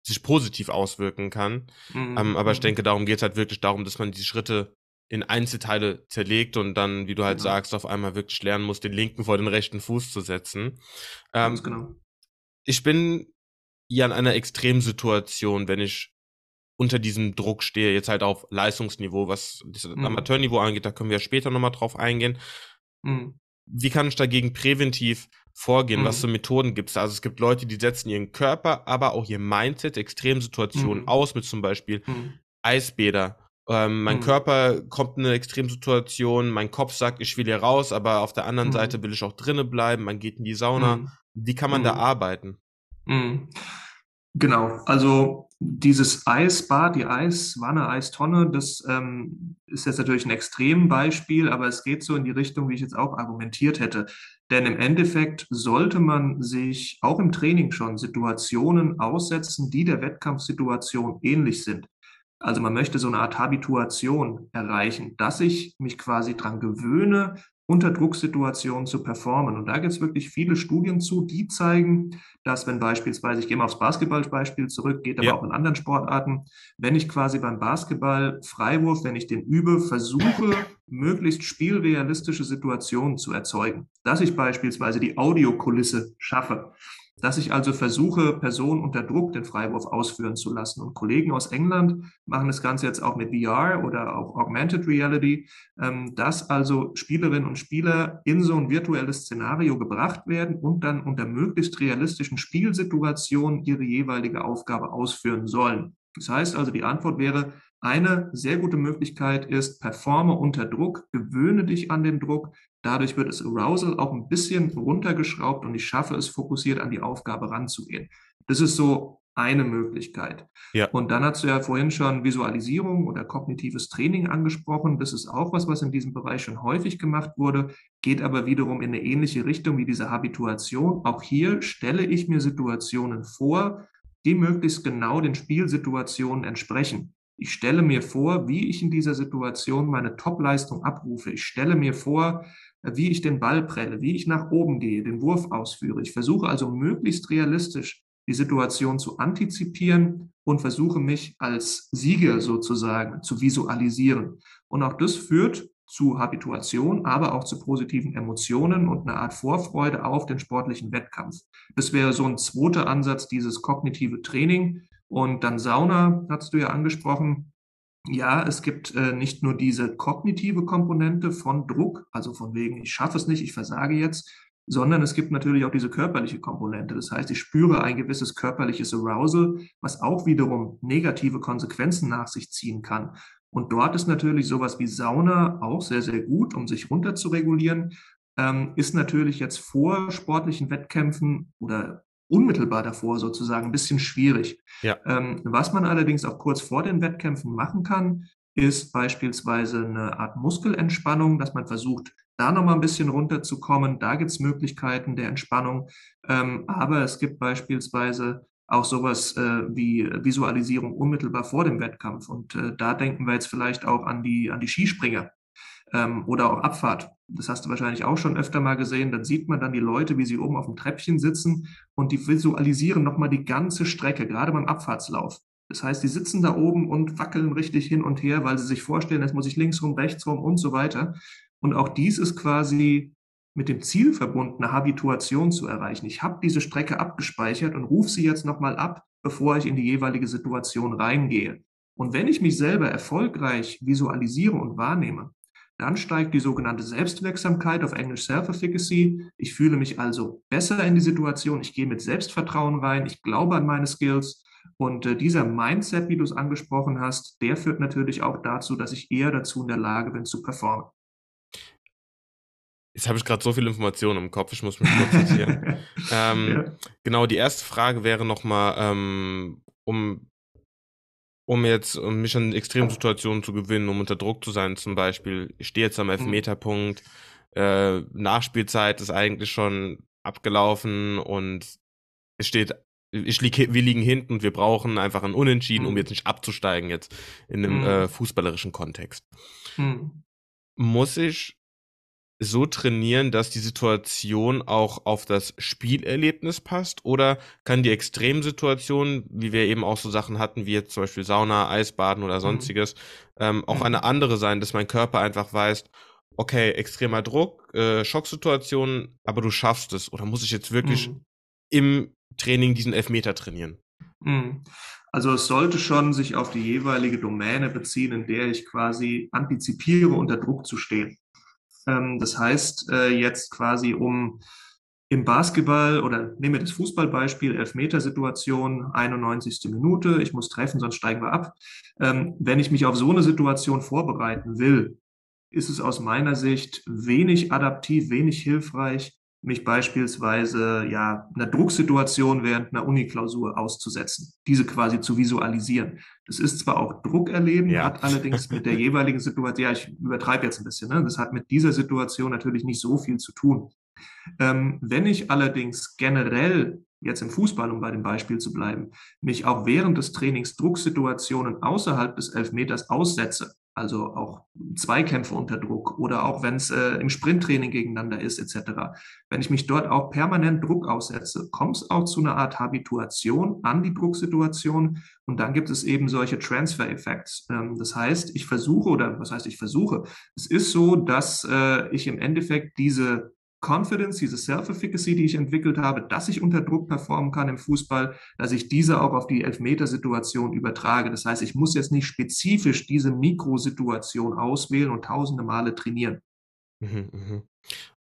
sich positiv auswirken kann. Mhm. Ähm, aber ich mhm. denke, darum geht es halt wirklich darum, dass man die Schritte in Einzelteile zerlegt und dann, wie du halt genau. sagst, auf einmal wirklich lernen muss, den linken vor den rechten Fuß zu setzen. Ähm, genau. Ich bin ja in einer Extremsituation, wenn ich unter diesem Druck stehe, jetzt halt auf Leistungsniveau, was das mhm. Amateurniveau angeht, da können wir später nochmal drauf eingehen. Mhm. Wie kann ich dagegen präventiv vorgehen? Mhm. Was für Methoden gibt es? Also es gibt Leute, die setzen ihren Körper, aber auch ihr Mindset Extremsituationen mhm. aus, mit zum Beispiel mhm. Eisbäder. Ähm, mein mhm. Körper kommt in eine Extremsituation, mein Kopf sagt, ich will hier raus, aber auf der anderen Seite will ich auch drinnen bleiben, man geht in die Sauna. Wie kann man da arbeiten? Mhm. Genau, also dieses Eisbad, die Eiswanne, Eistonne, das ähm, ist jetzt natürlich ein Extrembeispiel, aber es geht so in die Richtung, wie ich jetzt auch argumentiert hätte. Denn im Endeffekt sollte man sich auch im Training schon Situationen aussetzen, die der Wettkampfsituation ähnlich sind. Also man möchte so eine Art Habituation erreichen, dass ich mich quasi dran gewöhne, unter Drucksituationen zu performen. Und da gibt es wirklich viele Studien zu, die zeigen, dass wenn beispielsweise, ich gehe mal aufs Basketballbeispiel zurück, geht aber ja. auch in anderen Sportarten, wenn ich quasi beim Basketball Freiwurf, wenn ich den übe, versuche, möglichst spielrealistische Situationen zu erzeugen, dass ich beispielsweise die Audiokulisse schaffe, dass ich also versuche, Personen unter Druck den Freiwurf ausführen zu lassen. Und Kollegen aus England machen das Ganze jetzt auch mit VR oder auch Augmented Reality, ähm, dass also Spielerinnen und Spieler in so ein virtuelles Szenario gebracht werden und dann unter möglichst realistischen Spielsituationen ihre jeweilige Aufgabe ausführen sollen. Das heißt also, die Antwort wäre, eine sehr gute Möglichkeit ist, performe unter Druck, gewöhne dich an den Druck. Dadurch wird das Arousal auch ein bisschen runtergeschraubt und ich schaffe es, fokussiert an die Aufgabe ranzugehen. Das ist so eine Möglichkeit. Ja. Und dann hast du ja vorhin schon Visualisierung oder kognitives Training angesprochen. Das ist auch was, was in diesem Bereich schon häufig gemacht wurde, geht aber wiederum in eine ähnliche Richtung wie diese Habituation. Auch hier stelle ich mir Situationen vor, die möglichst genau den Spielsituationen entsprechen. Ich stelle mir vor, wie ich in dieser Situation meine Topleistung abrufe. Ich stelle mir vor, wie ich den Ball prelle, wie ich nach oben gehe, den Wurf ausführe. Ich versuche also möglichst realistisch die Situation zu antizipieren und versuche mich als Sieger sozusagen zu visualisieren. Und auch das führt zu Habituation, aber auch zu positiven Emotionen und einer Art Vorfreude auf den sportlichen Wettkampf. Das wäre so ein zweiter Ansatz, dieses kognitive Training, und dann Sauna, hast du ja angesprochen. Ja, es gibt äh, nicht nur diese kognitive Komponente von Druck, also von wegen, ich schaffe es nicht, ich versage jetzt, sondern es gibt natürlich auch diese körperliche Komponente. Das heißt, ich spüre ein gewisses körperliches Arousal, was auch wiederum negative Konsequenzen nach sich ziehen kann. Und dort ist natürlich sowas wie Sauna auch sehr, sehr gut, um sich runter zu regulieren. Ähm, ist natürlich jetzt vor sportlichen Wettkämpfen oder unmittelbar davor sozusagen ein bisschen schwierig. Ja. Ähm, was man allerdings auch kurz vor den Wettkämpfen machen kann, ist beispielsweise eine Art Muskelentspannung, dass man versucht, da nochmal ein bisschen runterzukommen. Da gibt es Möglichkeiten der Entspannung. Ähm, aber es gibt beispielsweise auch sowas äh, wie Visualisierung unmittelbar vor dem Wettkampf. Und äh, da denken wir jetzt vielleicht auch an die, an die Skispringer ähm, oder auch Abfahrt. Das hast du wahrscheinlich auch schon öfter mal gesehen. Dann sieht man dann die Leute, wie sie oben auf dem Treppchen sitzen und die visualisieren nochmal die ganze Strecke, gerade beim Abfahrtslauf. Das heißt, die sitzen da oben und wackeln richtig hin und her, weil sie sich vorstellen, jetzt muss ich links rum, rechts rum und so weiter. Und auch dies ist quasi mit dem Ziel verbunden, eine Habituation zu erreichen. Ich habe diese Strecke abgespeichert und rufe sie jetzt nochmal ab, bevor ich in die jeweilige Situation reingehe. Und wenn ich mich selber erfolgreich visualisiere und wahrnehme, dann steigt die sogenannte Selbstwirksamkeit auf Englisch Self-Efficacy. Ich fühle mich also besser in die Situation. Ich gehe mit Selbstvertrauen rein. Ich glaube an meine Skills. Und äh, dieser Mindset, wie du es angesprochen hast, der führt natürlich auch dazu, dass ich eher dazu in der Lage bin zu performen. Jetzt habe ich gerade so viele Informationen im Kopf, ich muss mich konzentrieren. ähm, ja. Genau, die erste Frage wäre nochmal, ähm, um um jetzt um mich in Extremsituationen zu gewinnen, um unter Druck zu sein zum Beispiel. Ich stehe jetzt am mhm. Elfmeterpunkt, äh, Nachspielzeit ist eigentlich schon abgelaufen und es steht, ich lieg, wir liegen hinten und wir brauchen einfach ein Unentschieden, um mhm. jetzt nicht abzusteigen jetzt in einem mhm. äh, fußballerischen Kontext. Mhm. Muss ich so trainieren, dass die Situation auch auf das Spielerlebnis passt? Oder kann die Extremsituation, wie wir eben auch so Sachen hatten, wie jetzt zum Beispiel Sauna, Eisbaden oder mhm. sonstiges, mhm. ähm, auch mhm. eine andere sein, dass mein Körper einfach weiß, okay, extremer Druck, äh, Schocksituation, aber du schaffst es. Oder muss ich jetzt wirklich mhm. im Training diesen Elfmeter trainieren? Mhm. Also es sollte schon sich auf die jeweilige Domäne beziehen, in der ich quasi antizipiere, unter Druck zu stehen. Ähm, das heißt, äh, jetzt quasi um im Basketball oder nehmen wir das Fußballbeispiel, Elfmetersituation, 91. Minute, ich muss treffen, sonst steigen wir ab. Ähm, wenn ich mich auf so eine Situation vorbereiten will, ist es aus meiner Sicht wenig adaptiv, wenig hilfreich, mich beispielsweise ja einer Drucksituation während einer Uniklausur auszusetzen, diese quasi zu visualisieren. Das ist zwar auch Druck erleben, ja. hat allerdings mit der jeweiligen Situation, ja, ich übertreibe jetzt ein bisschen, ne? das hat mit dieser Situation natürlich nicht so viel zu tun. Ähm, wenn ich allerdings generell jetzt im Fußball, um bei dem Beispiel zu bleiben, mich auch während des Trainings Drucksituationen außerhalb des Elfmeters aussetze, also auch Zweikämpfe unter Druck oder auch wenn es äh, im Sprinttraining gegeneinander ist etc. Wenn ich mich dort auch permanent Druck aussetze, kommt es auch zu einer Art Habituation an die Drucksituation und dann gibt es eben solche Transfer-Effects. Ähm, das heißt, ich versuche oder was heißt ich versuche, es ist so, dass äh, ich im Endeffekt diese Confidence, diese Self-Efficacy, die ich entwickelt habe, dass ich unter Druck performen kann im Fußball, dass ich diese auch auf die Elfmetersituation übertrage. Das heißt, ich muss jetzt nicht spezifisch diese Mikrosituation auswählen und tausende Male trainieren. Mhm, mhm.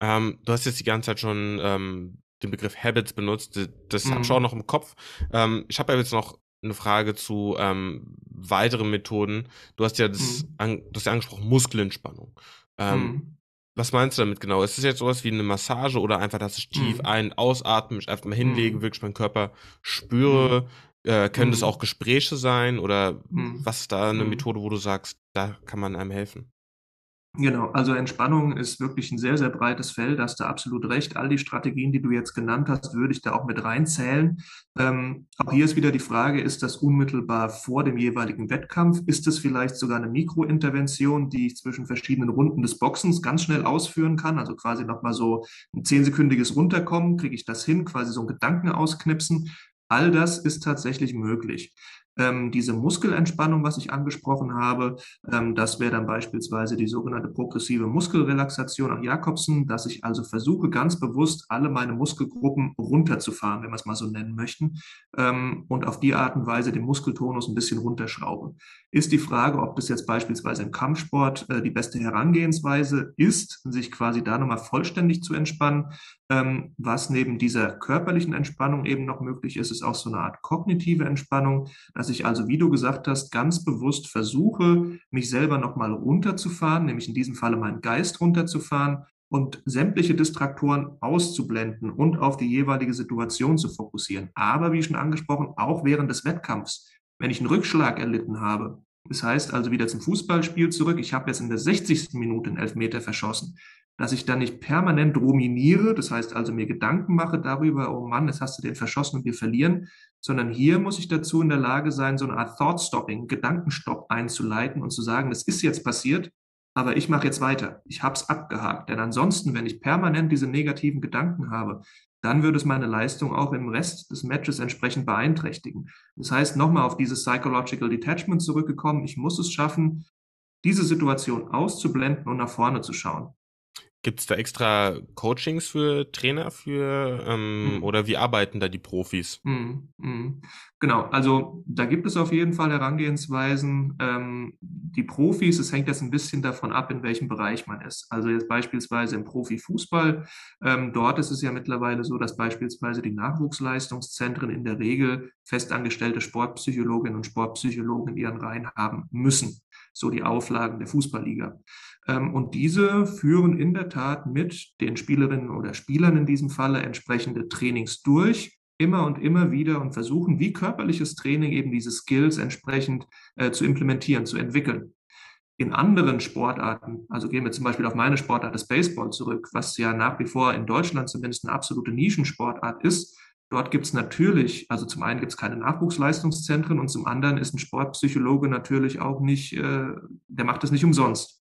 Ähm, du hast jetzt die ganze Zeit schon ähm, den Begriff Habits benutzt. Das mhm. habe ich auch noch im Kopf. Ähm, ich habe ja jetzt noch eine Frage zu ähm, weiteren Methoden. Du hast ja das, mhm. an, du hast ja angesprochen, Muskelentspannung. Ähm, mhm. Was meinst du damit genau? Ist es jetzt sowas wie eine Massage oder einfach, dass ich tief mhm. ein-, ausatme, mich einfach mal hinlege, mhm. wirklich meinen Körper spüre? Mhm. Äh, können das mhm. auch Gespräche sein oder mhm. was ist da eine mhm. Methode, wo du sagst, da kann man einem helfen? Genau, also Entspannung ist wirklich ein sehr, sehr breites Feld, hast du absolut recht. All die Strategien, die du jetzt genannt hast, würde ich da auch mit reinzählen. Ähm, auch hier ist wieder die Frage, ist das unmittelbar vor dem jeweiligen Wettkampf? Ist das vielleicht sogar eine Mikrointervention, die ich zwischen verschiedenen Runden des Boxens ganz schnell ausführen kann? Also quasi nochmal so ein zehnsekündiges Runterkommen, kriege ich das hin, quasi so ein Gedanken ausknipsen. All das ist tatsächlich möglich. Ähm, diese Muskelentspannung, was ich angesprochen habe, ähm, das wäre dann beispielsweise die sogenannte progressive Muskelrelaxation nach Jakobsen, dass ich also versuche, ganz bewusst alle meine Muskelgruppen runterzufahren, wenn wir es mal so nennen möchten, ähm, und auf die Art und Weise den Muskeltonus ein bisschen runterschrauben. Ist die Frage, ob das jetzt beispielsweise im Kampfsport äh, die beste Herangehensweise ist, sich quasi da nochmal vollständig zu entspannen. Ähm, was neben dieser körperlichen Entspannung eben noch möglich ist, ist auch so eine Art kognitive Entspannung, dass ich also, wie du gesagt hast, ganz bewusst versuche, mich selber nochmal runterzufahren, nämlich in diesem Falle meinen Geist runterzufahren und sämtliche Distraktoren auszublenden und auf die jeweilige Situation zu fokussieren. Aber wie schon angesprochen, auch während des Wettkampfs, wenn ich einen Rückschlag erlitten habe, das heißt also wieder zum Fußballspiel zurück, ich habe jetzt in der 60. Minute einen Elfmeter verschossen, dass ich dann nicht permanent ruminiere, das heißt also mir Gedanken mache darüber, oh Mann, jetzt hast du den verschossen und wir verlieren, sondern hier muss ich dazu in der Lage sein, so eine Art Thought-Stopping, Gedankenstopp einzuleiten und zu sagen, das ist jetzt passiert, aber ich mache jetzt weiter. Ich habe es abgehakt. Denn ansonsten, wenn ich permanent diese negativen Gedanken habe, dann würde es meine Leistung auch im Rest des Matches entsprechend beeinträchtigen. Das heißt, nochmal auf dieses Psychological Detachment zurückgekommen, ich muss es schaffen, diese Situation auszublenden und nach vorne zu schauen. Gibt es da extra Coachings für Trainer für ähm, Mhm. oder wie arbeiten da die Profis? Mhm, mhm. Genau, also da gibt es auf jeden Fall Herangehensweisen. Ähm, die Profis, es hängt jetzt ein bisschen davon ab, in welchem Bereich man ist. Also jetzt beispielsweise im Profifußball, ähm, dort ist es ja mittlerweile so, dass beispielsweise die Nachwuchsleistungszentren in der Regel festangestellte Sportpsychologinnen und Sportpsychologen in ihren Reihen haben müssen. So die Auflagen der Fußballliga. Ähm, und diese führen in der Tat mit den Spielerinnen oder Spielern in diesem Falle entsprechende Trainings durch, immer und immer wieder und versuchen, wie körperliches Training eben diese Skills entsprechend äh, zu implementieren, zu entwickeln. In anderen Sportarten, also gehen wir zum Beispiel auf meine Sportart des Baseball zurück, was ja nach wie vor in Deutschland zumindest eine absolute Nischensportart ist, Dort gibt es natürlich, also zum einen gibt es keine Nachwuchsleistungszentren und zum anderen ist ein Sportpsychologe natürlich auch nicht, äh, der macht das nicht umsonst.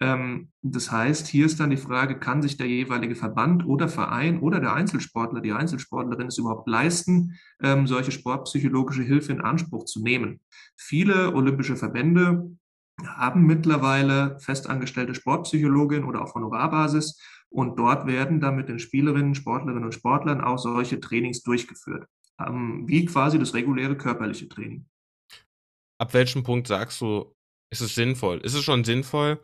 Ähm, das heißt, hier ist dann die Frage, kann sich der jeweilige Verband oder Verein oder der Einzelsportler, die Einzelsportlerin es überhaupt leisten, ähm, solche sportpsychologische Hilfe in Anspruch zu nehmen? Viele olympische Verbände haben mittlerweile festangestellte Sportpsychologinnen oder auf Honorarbasis und dort werden dann mit den Spielerinnen, Sportlerinnen und Sportlern auch solche Trainings durchgeführt, ähm, wie quasi das reguläre körperliche Training. Ab welchem Punkt sagst du, ist es sinnvoll? Ist es schon sinnvoll,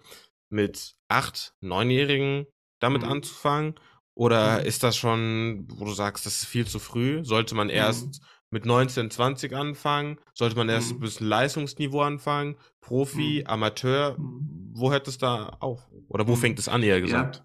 mit acht, neunjährigen damit Mhm. anzufangen? Oder Mhm. ist das schon, wo du sagst, das ist viel zu früh? Sollte man Mhm. erst mit 19, 20 anfangen? Sollte man erst ein Mhm. bisschen Leistungsniveau anfangen? Profi, Mhm. Amateur? Mhm. Wo hört es da auf? Oder wo Mhm. fängt es an, eher Ja, gesagt?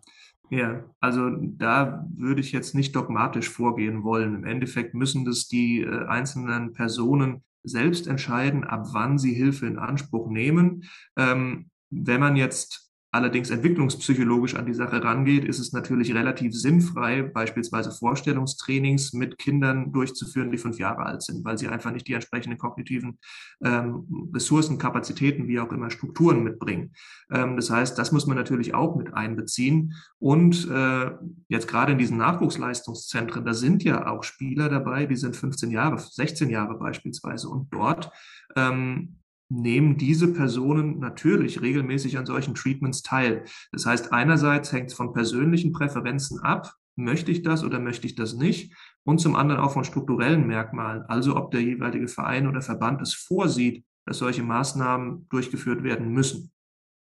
ja, also da würde ich jetzt nicht dogmatisch vorgehen wollen. Im Endeffekt müssen das die äh, einzelnen Personen selbst entscheiden, ab wann sie Hilfe in Anspruch nehmen. Ähm, wenn man jetzt allerdings entwicklungspsychologisch an die Sache rangeht, ist es natürlich relativ sinnfrei, beispielsweise Vorstellungstrainings mit Kindern durchzuführen, die fünf Jahre alt sind, weil sie einfach nicht die entsprechenden kognitiven ähm, Ressourcen, Kapazitäten, wie auch immer Strukturen mitbringen. Ähm, das heißt, das muss man natürlich auch mit einbeziehen. Und äh, jetzt gerade in diesen Nachwuchsleistungszentren, da sind ja auch Spieler dabei, die sind 15 Jahre, 16 Jahre beispielsweise. Und dort ähm, nehmen diese Personen natürlich regelmäßig an solchen Treatments teil. Das heißt, einerseits hängt es von persönlichen Präferenzen ab, möchte ich das oder möchte ich das nicht, und zum anderen auch von strukturellen Merkmalen, also ob der jeweilige Verein oder Verband es vorsieht, dass solche Maßnahmen durchgeführt werden müssen.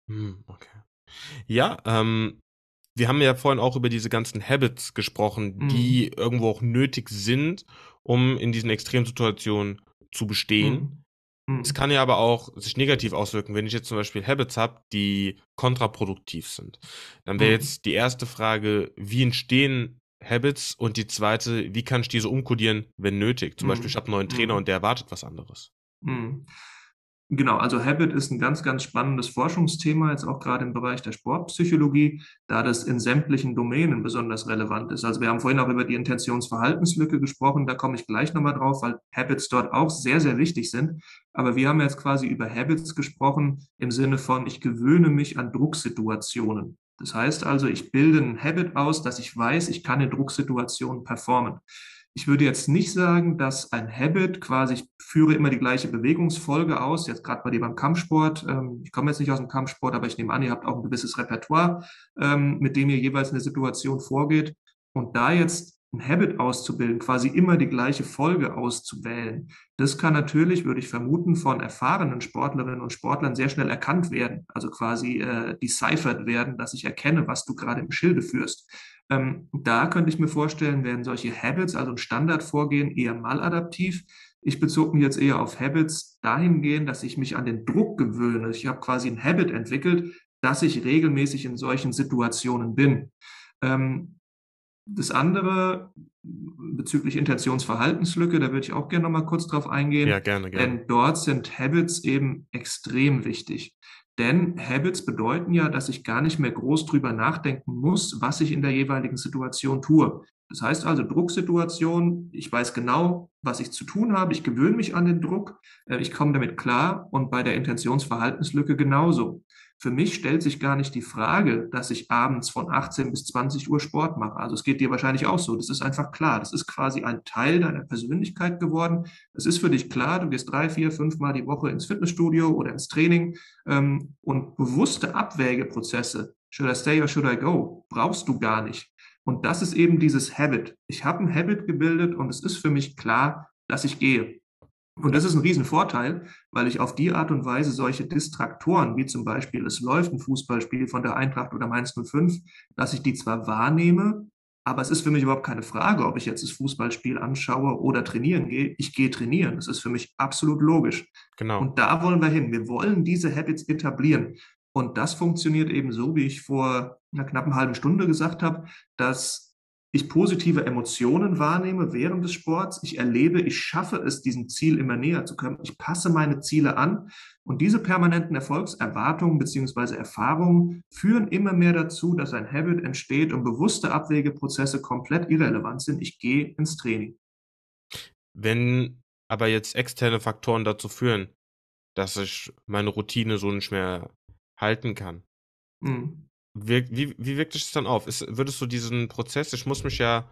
Hm, okay. Ja, ähm, wir haben ja vorhin auch über diese ganzen Habits gesprochen, Mhm. die irgendwo auch nötig sind, um in diesen Extremsituationen zu bestehen. Mhm. Es Mhm. kann ja aber auch sich negativ auswirken, wenn ich jetzt zum Beispiel Habits habe, die kontraproduktiv sind. Dann wäre Mhm. jetzt die erste Frage, wie entstehen Habits? Und die zweite, wie kann ich diese umkodieren, wenn nötig? Zum Beispiel, ich Mhm. habe einen neuen Trainer Mhm. und der erwartet was anderes. Genau, also Habit ist ein ganz, ganz spannendes Forschungsthema, jetzt auch gerade im Bereich der Sportpsychologie, da das in sämtlichen Domänen besonders relevant ist. Also wir haben vorhin auch über die Intentionsverhaltenslücke gesprochen, da komme ich gleich nochmal drauf, weil Habits dort auch sehr, sehr wichtig sind. Aber wir haben jetzt quasi über Habits gesprochen im Sinne von, ich gewöhne mich an Drucksituationen. Das heißt also, ich bilde ein Habit aus, dass ich weiß, ich kann in Drucksituationen performen. Ich würde jetzt nicht sagen, dass ein Habit quasi, ich führe immer die gleiche Bewegungsfolge aus, jetzt gerade bei dir beim Kampfsport. Ähm, ich komme jetzt nicht aus dem Kampfsport, aber ich nehme an, ihr habt auch ein gewisses Repertoire, ähm, mit dem ihr jeweils eine Situation vorgeht. Und da jetzt ein Habit auszubilden, quasi immer die gleiche Folge auszuwählen, das kann natürlich, würde ich vermuten, von erfahrenen Sportlerinnen und Sportlern sehr schnell erkannt werden, also quasi äh, deciphered werden, dass ich erkenne, was du gerade im Schilde führst. Ähm, da könnte ich mir vorstellen, werden solche Habits, also ein Standardvorgehen, eher maladaptiv. Ich bezog mich jetzt eher auf Habits dahingehend, dass ich mich an den Druck gewöhne. Ich habe quasi ein Habit entwickelt, dass ich regelmäßig in solchen Situationen bin. Ähm, das andere bezüglich Intentionsverhaltenslücke, da würde ich auch gerne noch mal kurz drauf eingehen. Ja, gerne, gerne. Denn dort sind Habits eben extrem wichtig. Denn Habits bedeuten ja, dass ich gar nicht mehr groß drüber nachdenken muss, was ich in der jeweiligen Situation tue. Das heißt also Drucksituation, ich weiß genau, was ich zu tun habe, ich gewöhne mich an den Druck, äh, ich komme damit klar und bei der Intentionsverhaltenslücke genauso. Für mich stellt sich gar nicht die Frage, dass ich abends von 18 bis 20 Uhr Sport mache. Also es geht dir wahrscheinlich auch so. Das ist einfach klar. Das ist quasi ein Teil deiner Persönlichkeit geworden. Es ist für dich klar, du gehst drei, vier, fünf Mal die Woche ins Fitnessstudio oder ins Training ähm, und bewusste Abwägeprozesse should I stay or should I go? Brauchst du gar nicht. Und das ist eben dieses Habit. Ich habe ein Habit gebildet und es ist für mich klar, dass ich gehe. Und das ist ein Riesenvorteil, weil ich auf die Art und Weise solche Distraktoren, wie zum Beispiel es läuft ein Fußballspiel von der Eintracht oder Mainz 05, dass ich die zwar wahrnehme, aber es ist für mich überhaupt keine Frage, ob ich jetzt das Fußballspiel anschaue oder trainieren gehe. Ich gehe trainieren. Das ist für mich absolut logisch. Genau. Und da wollen wir hin. Wir wollen diese Habits etablieren. Und das funktioniert eben so, wie ich vor einer knappen halben Stunde gesagt habe, dass ich positive Emotionen wahrnehme während des Sports. Ich erlebe, ich schaffe es, diesem Ziel immer näher zu kommen. Ich passe meine Ziele an. Und diese permanenten Erfolgserwartungen beziehungsweise Erfahrungen führen immer mehr dazu, dass ein Habit entsteht und bewusste Abwegeprozesse komplett irrelevant sind. Ich gehe ins Training. Wenn aber jetzt externe Faktoren dazu führen, dass ich meine Routine so nicht mehr halten kann, mhm. Wirk wie wie wirkt sich das dann auf? Ist würdest du diesen Prozess ich muss mich ja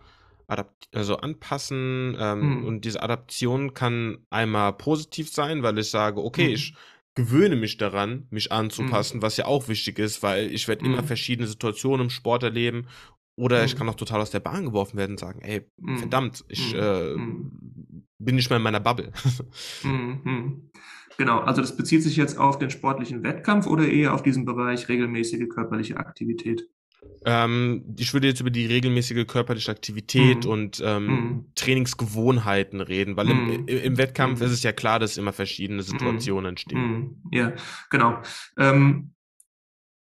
also anpassen, ähm, Mhm. und diese Adaption kann einmal positiv sein, weil ich sage: „Okay, Mhm. ich gewöhne mich daran, mich anzupassen“, was ja auch wichtig ist, weil ich werde immer mhm. verschiedene Situationen im Sport erleben oder ich kann mhm. auch total aus der Bahn geworfen werden und sagen: „Ey, Mhm. verdammt, ich, äh, bin nicht mehr in meiner Bubble.“ Mhm. Mhm. Genau, also das bezieht sich jetzt auf den sportlichen Wettkampf oder eher auf diesen Bereich regelmäßige körperliche Aktivität? Ähm, ich würde jetzt über die regelmäßige körperliche Aktivität mhm. und ähm, mhm. Trainingsgewohnheiten reden, weil mhm. im, im, Wettkampf mhm. ist es ja klar, dass immer verschiedene mhm. Situationen entstehen. Mhm. Ja, genau. Ähm,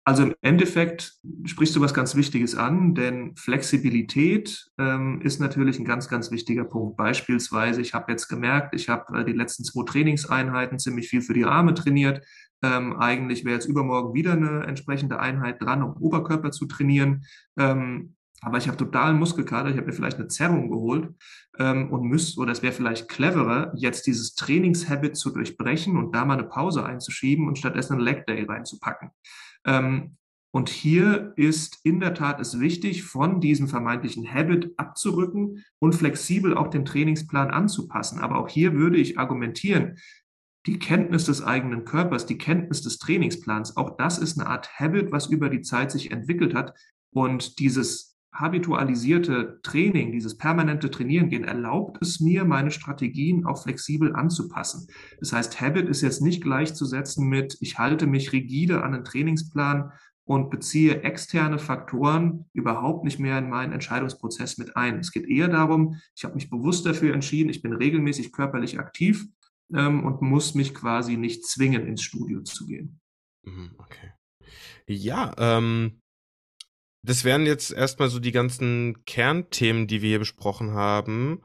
also im Endeffekt sprichst du was ganz Wichtiges an, denn Flexibilität ähm, ist natürlich ein ganz, ganz wichtiger Punkt. Beispielsweise, ich habe jetzt gemerkt, ich habe äh, die letzten zwei Trainingseinheiten ziemlich viel für die Arme trainiert. Ähm, eigentlich wäre jetzt übermorgen wieder eine entsprechende Einheit dran, um Oberkörper zu trainieren. Ähm, aber ich habe totalen Muskelkater, ich habe mir vielleicht eine Zerrung geholt ähm, und müsste, oder es wäre vielleicht cleverer, jetzt dieses Trainingshabit zu durchbrechen und da mal eine Pause einzuschieben und stattdessen einen Leg Day reinzupacken. Ähm, und hier ist in der Tat es wichtig, von diesem vermeintlichen Habit abzurücken und flexibel auch den Trainingsplan anzupassen. Aber auch hier würde ich argumentieren, die Kenntnis des eigenen Körpers, die Kenntnis des Trainingsplans, auch das ist eine Art Habit, was über die Zeit sich entwickelt hat. Und dieses habitualisierte Training, dieses permanente Trainieren gehen, erlaubt es mir, meine Strategien auch flexibel anzupassen. Das heißt, Habit ist jetzt nicht gleichzusetzen mit, ich halte mich rigide an einen Trainingsplan und beziehe externe Faktoren überhaupt nicht mehr in meinen Entscheidungsprozess mit ein. Es geht eher darum, ich habe mich bewusst dafür entschieden, ich bin regelmäßig körperlich aktiv ähm, und muss mich quasi nicht zwingen, ins Studio zu gehen. Mhm, okay. Ja, ähm, das wären jetzt erstmal so die ganzen Kernthemen, die wir hier besprochen haben.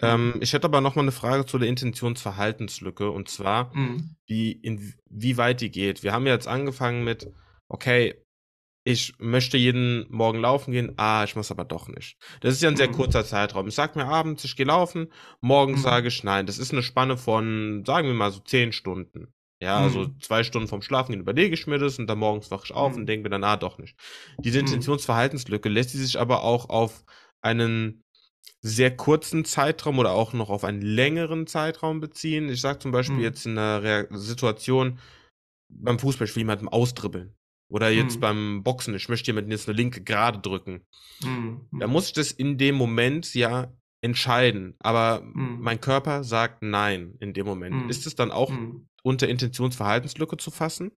Ähm, mhm. ich hätte aber noch mal eine Frage zu der Intentionsverhaltenslücke und zwar, mhm. wie, inwieweit die geht. Wir haben jetzt angefangen mit, okay, ich möchte jeden Morgen laufen gehen, ah, ich muss aber doch nicht. Das ist ja ein sehr mhm. kurzer Zeitraum. Ich sag mir abends, ich gehe laufen, morgens mhm. sage ich nein. Das ist eine Spanne von, sagen wir mal, so zehn Stunden. Ja, also mhm. zwei Stunden vom Schlafen gehen überlege ich mir das und dann morgens wache ich auf mhm. und denke mir dann, ah, doch nicht. Diese mhm. Intentionsverhaltenslücke lässt sie sich aber auch auf einen sehr kurzen Zeitraum oder auch noch auf einen längeren Zeitraum beziehen. Ich sage zum Beispiel mhm. jetzt in einer Re Situation beim Fußballspiel jemandem austribbeln. Oder jetzt mhm. beim Boxen, ich möchte jemanden jetzt eine linke gerade drücken. Da muss ich das in dem Moment ja entscheiden. Aber mein Körper sagt nein in dem Moment. Ist es dann auch unter Intentionsverhaltenslücke zu fassen?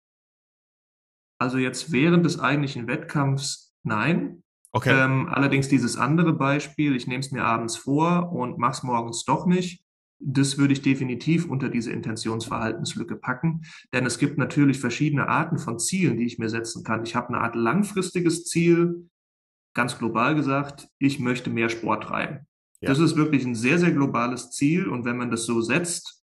Also jetzt während des eigentlichen Wettkampfs nein. Okay. Ähm, allerdings dieses andere Beispiel, ich nehme es mir abends vor und mache es morgens doch nicht, das würde ich definitiv unter diese Intentionsverhaltenslücke packen, denn es gibt natürlich verschiedene Arten von Zielen, die ich mir setzen kann. Ich habe eine Art langfristiges Ziel, ganz global gesagt, ich möchte mehr Sport treiben. Ja. Das ist wirklich ein sehr, sehr globales Ziel und wenn man das so setzt,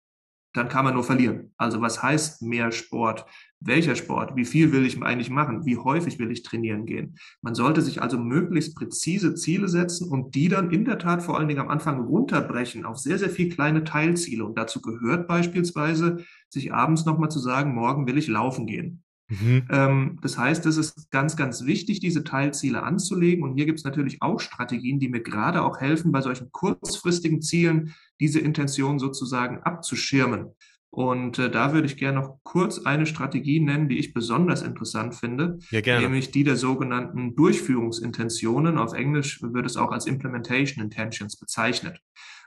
dann kann man nur verlieren. Also was heißt mehr Sport? Welcher Sport? Wie viel will ich eigentlich machen? Wie häufig will ich trainieren gehen? Man sollte sich also möglichst präzise Ziele setzen und die dann in der Tat vor allen Dingen am Anfang runterbrechen auf sehr, sehr viel kleine Teilziele. Und dazu gehört beispielsweise, sich abends nochmal zu sagen, morgen will ich laufen gehen. Mhm. Ähm, das heißt, es ist ganz, ganz wichtig, diese Teilziele anzulegen. Und hier gibt es natürlich auch Strategien, die mir gerade auch helfen, bei solchen kurzfristigen Zielen diese Intention sozusagen abzuschirmen. Und äh, da würde ich gerne noch kurz eine Strategie nennen, die ich besonders interessant finde, Ja, nämlich die der sogenannten Durchführungsintentionen. Auf Englisch wird es auch als Implementation Intentions bezeichnet.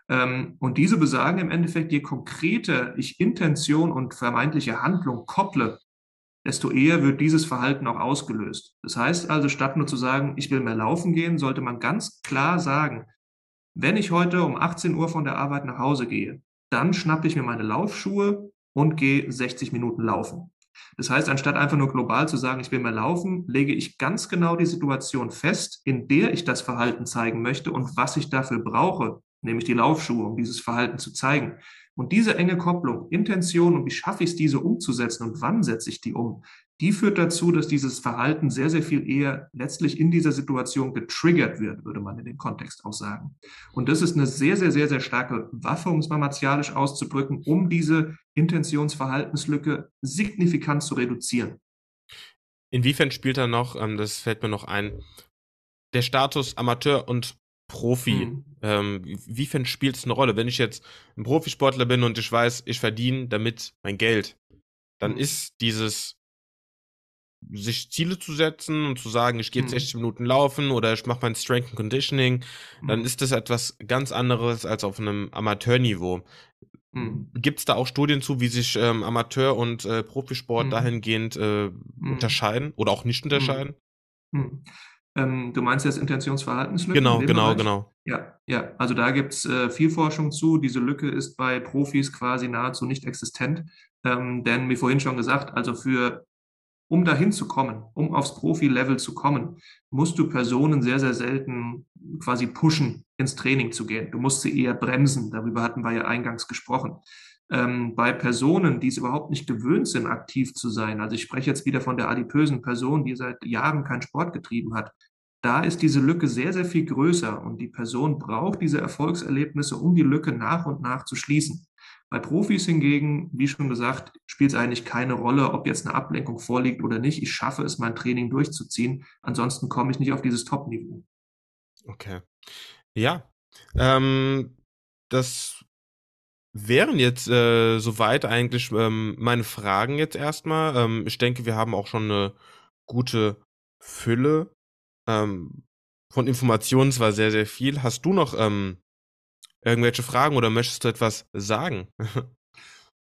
Ähm, und diese besagen im Endeffekt, je konkreter ich Intention und vermeintliche Handlung kopple, desto eher wird dieses Verhalten auch ausgelöst. Das heißt also, statt nur zu sagen, ich will mehr laufen gehen, sollte man ganz klar sagen, wenn ich heute um 18 Uhr von der Arbeit nach Hause gehe, dann schnappe ich mir meine Laufschuhe und gehe 60 Minuten laufen. Das heißt, anstatt einfach nur global zu sagen, ich will mehr laufen, lege ich ganz genau die Situation fest, in der ich das Verhalten zeigen möchte und was ich dafür brauche, nämlich die Laufschuhe, um dieses Verhalten zu zeigen. Und diese enge Kopplung, Intention und wie schaffe ich es, diese umzusetzen und wann setze ich die um, die führt dazu, dass dieses Verhalten sehr, sehr viel eher letztlich in dieser Situation getriggert wird, würde man in dem Kontext auch sagen. Und das ist eine sehr, sehr, sehr, sehr starke Waffe, um es mal martialisch auszudrücken, um diese Intentionsverhaltenslücke signifikant zu reduzieren. Inwiefern spielt da noch, ähm, das fällt mir noch ein, der Status Amateur und Profi, mhm. ähm, inwiefern spielt es eine Rolle? Wenn ich jetzt ein Profisportler bin und ich weiß, ich verdiene damit mein Geld, dann mhm. ist dieses sich Ziele zu setzen und zu sagen, ich gehe jetzt 60 mhm. Minuten laufen oder ich mache mein Strength and Conditioning, dann mhm. ist das etwas ganz anderes als auf einem Amateurniveau. Mhm. Gibt es da auch Studien zu, wie sich ähm, Amateur- und äh, Profisport mhm. dahingehend äh, mhm. unterscheiden oder auch nicht unterscheiden? Ähm, du meinst jetzt Intentionsverhaltenslücke? Genau, genau, Bereich? genau. Ja, ja. Also da gibt es äh, viel Forschung zu. Diese Lücke ist bei Profis quasi nahezu nicht existent. Ähm, denn wie vorhin schon gesagt, also für um dahin zu kommen, um aufs Profi-Level zu kommen, musst du Personen sehr, sehr selten quasi pushen, ins Training zu gehen. Du musst sie eher bremsen. Darüber hatten wir ja eingangs gesprochen. Ähm, bei Personen, die es überhaupt nicht gewöhnt sind, aktiv zu sein, also ich spreche jetzt wieder von der adipösen Person, die seit Jahren keinen Sport getrieben hat, da ist diese Lücke sehr, sehr viel größer und die Person braucht diese Erfolgserlebnisse, um die Lücke nach und nach zu schließen. Bei Profis hingegen, wie schon gesagt, spielt es eigentlich keine Rolle, ob jetzt eine Ablenkung vorliegt oder nicht. Ich schaffe es, mein Training durchzuziehen. Ansonsten komme ich nicht auf dieses Top-Niveau. Okay. Ja. Ähm, das wären jetzt äh, soweit eigentlich ähm, meine Fragen jetzt erstmal. Ähm, ich denke, wir haben auch schon eine gute Fülle ähm, von Informationen. Es war sehr, sehr viel. Hast du noch ähm, irgendwelche Fragen oder möchtest du etwas sagen?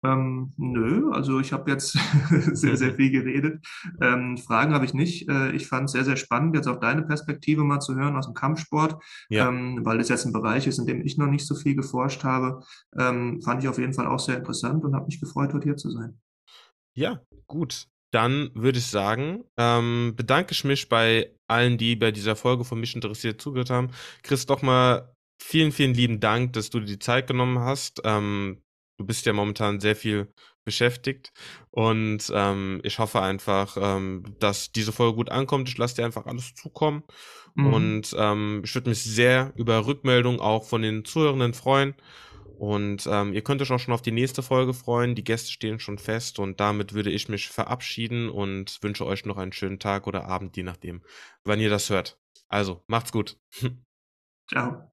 Ähm, nö, also ich habe jetzt sehr, sehr viel geredet. Ähm, Fragen habe ich nicht. Äh, ich fand es sehr, sehr spannend, jetzt auch deine Perspektive mal zu hören aus dem Kampfsport, ja. ähm, weil das jetzt ein Bereich ist, in dem ich noch nicht so viel geforscht habe. Ähm, fand ich auf jeden Fall auch sehr interessant und habe mich gefreut, heute hier zu sein. Ja, gut. Dann würde ich sagen, ähm, bedanke ich mich bei allen, die bei dieser Folge von mich interessiert zugehört haben. Chris, doch mal vielen, vielen lieben Dank, dass du dir die Zeit genommen hast. Ähm, du bist ja momentan sehr viel beschäftigt und ähm, ich hoffe einfach, ähm, dass diese Folge gut ankommt. Ich lasse dir einfach alles zukommen mhm. und ähm, ich würde mich sehr über Rückmeldungen auch von den Zuhörenden freuen. Und ähm, ihr könnt euch auch schon auf die nächste Folge freuen. Die Gäste stehen schon fest und damit würde ich mich verabschieden und wünsche euch noch einen schönen Tag oder Abend, je nachdem, wann ihr das hört. Also, macht's gut. Ciao.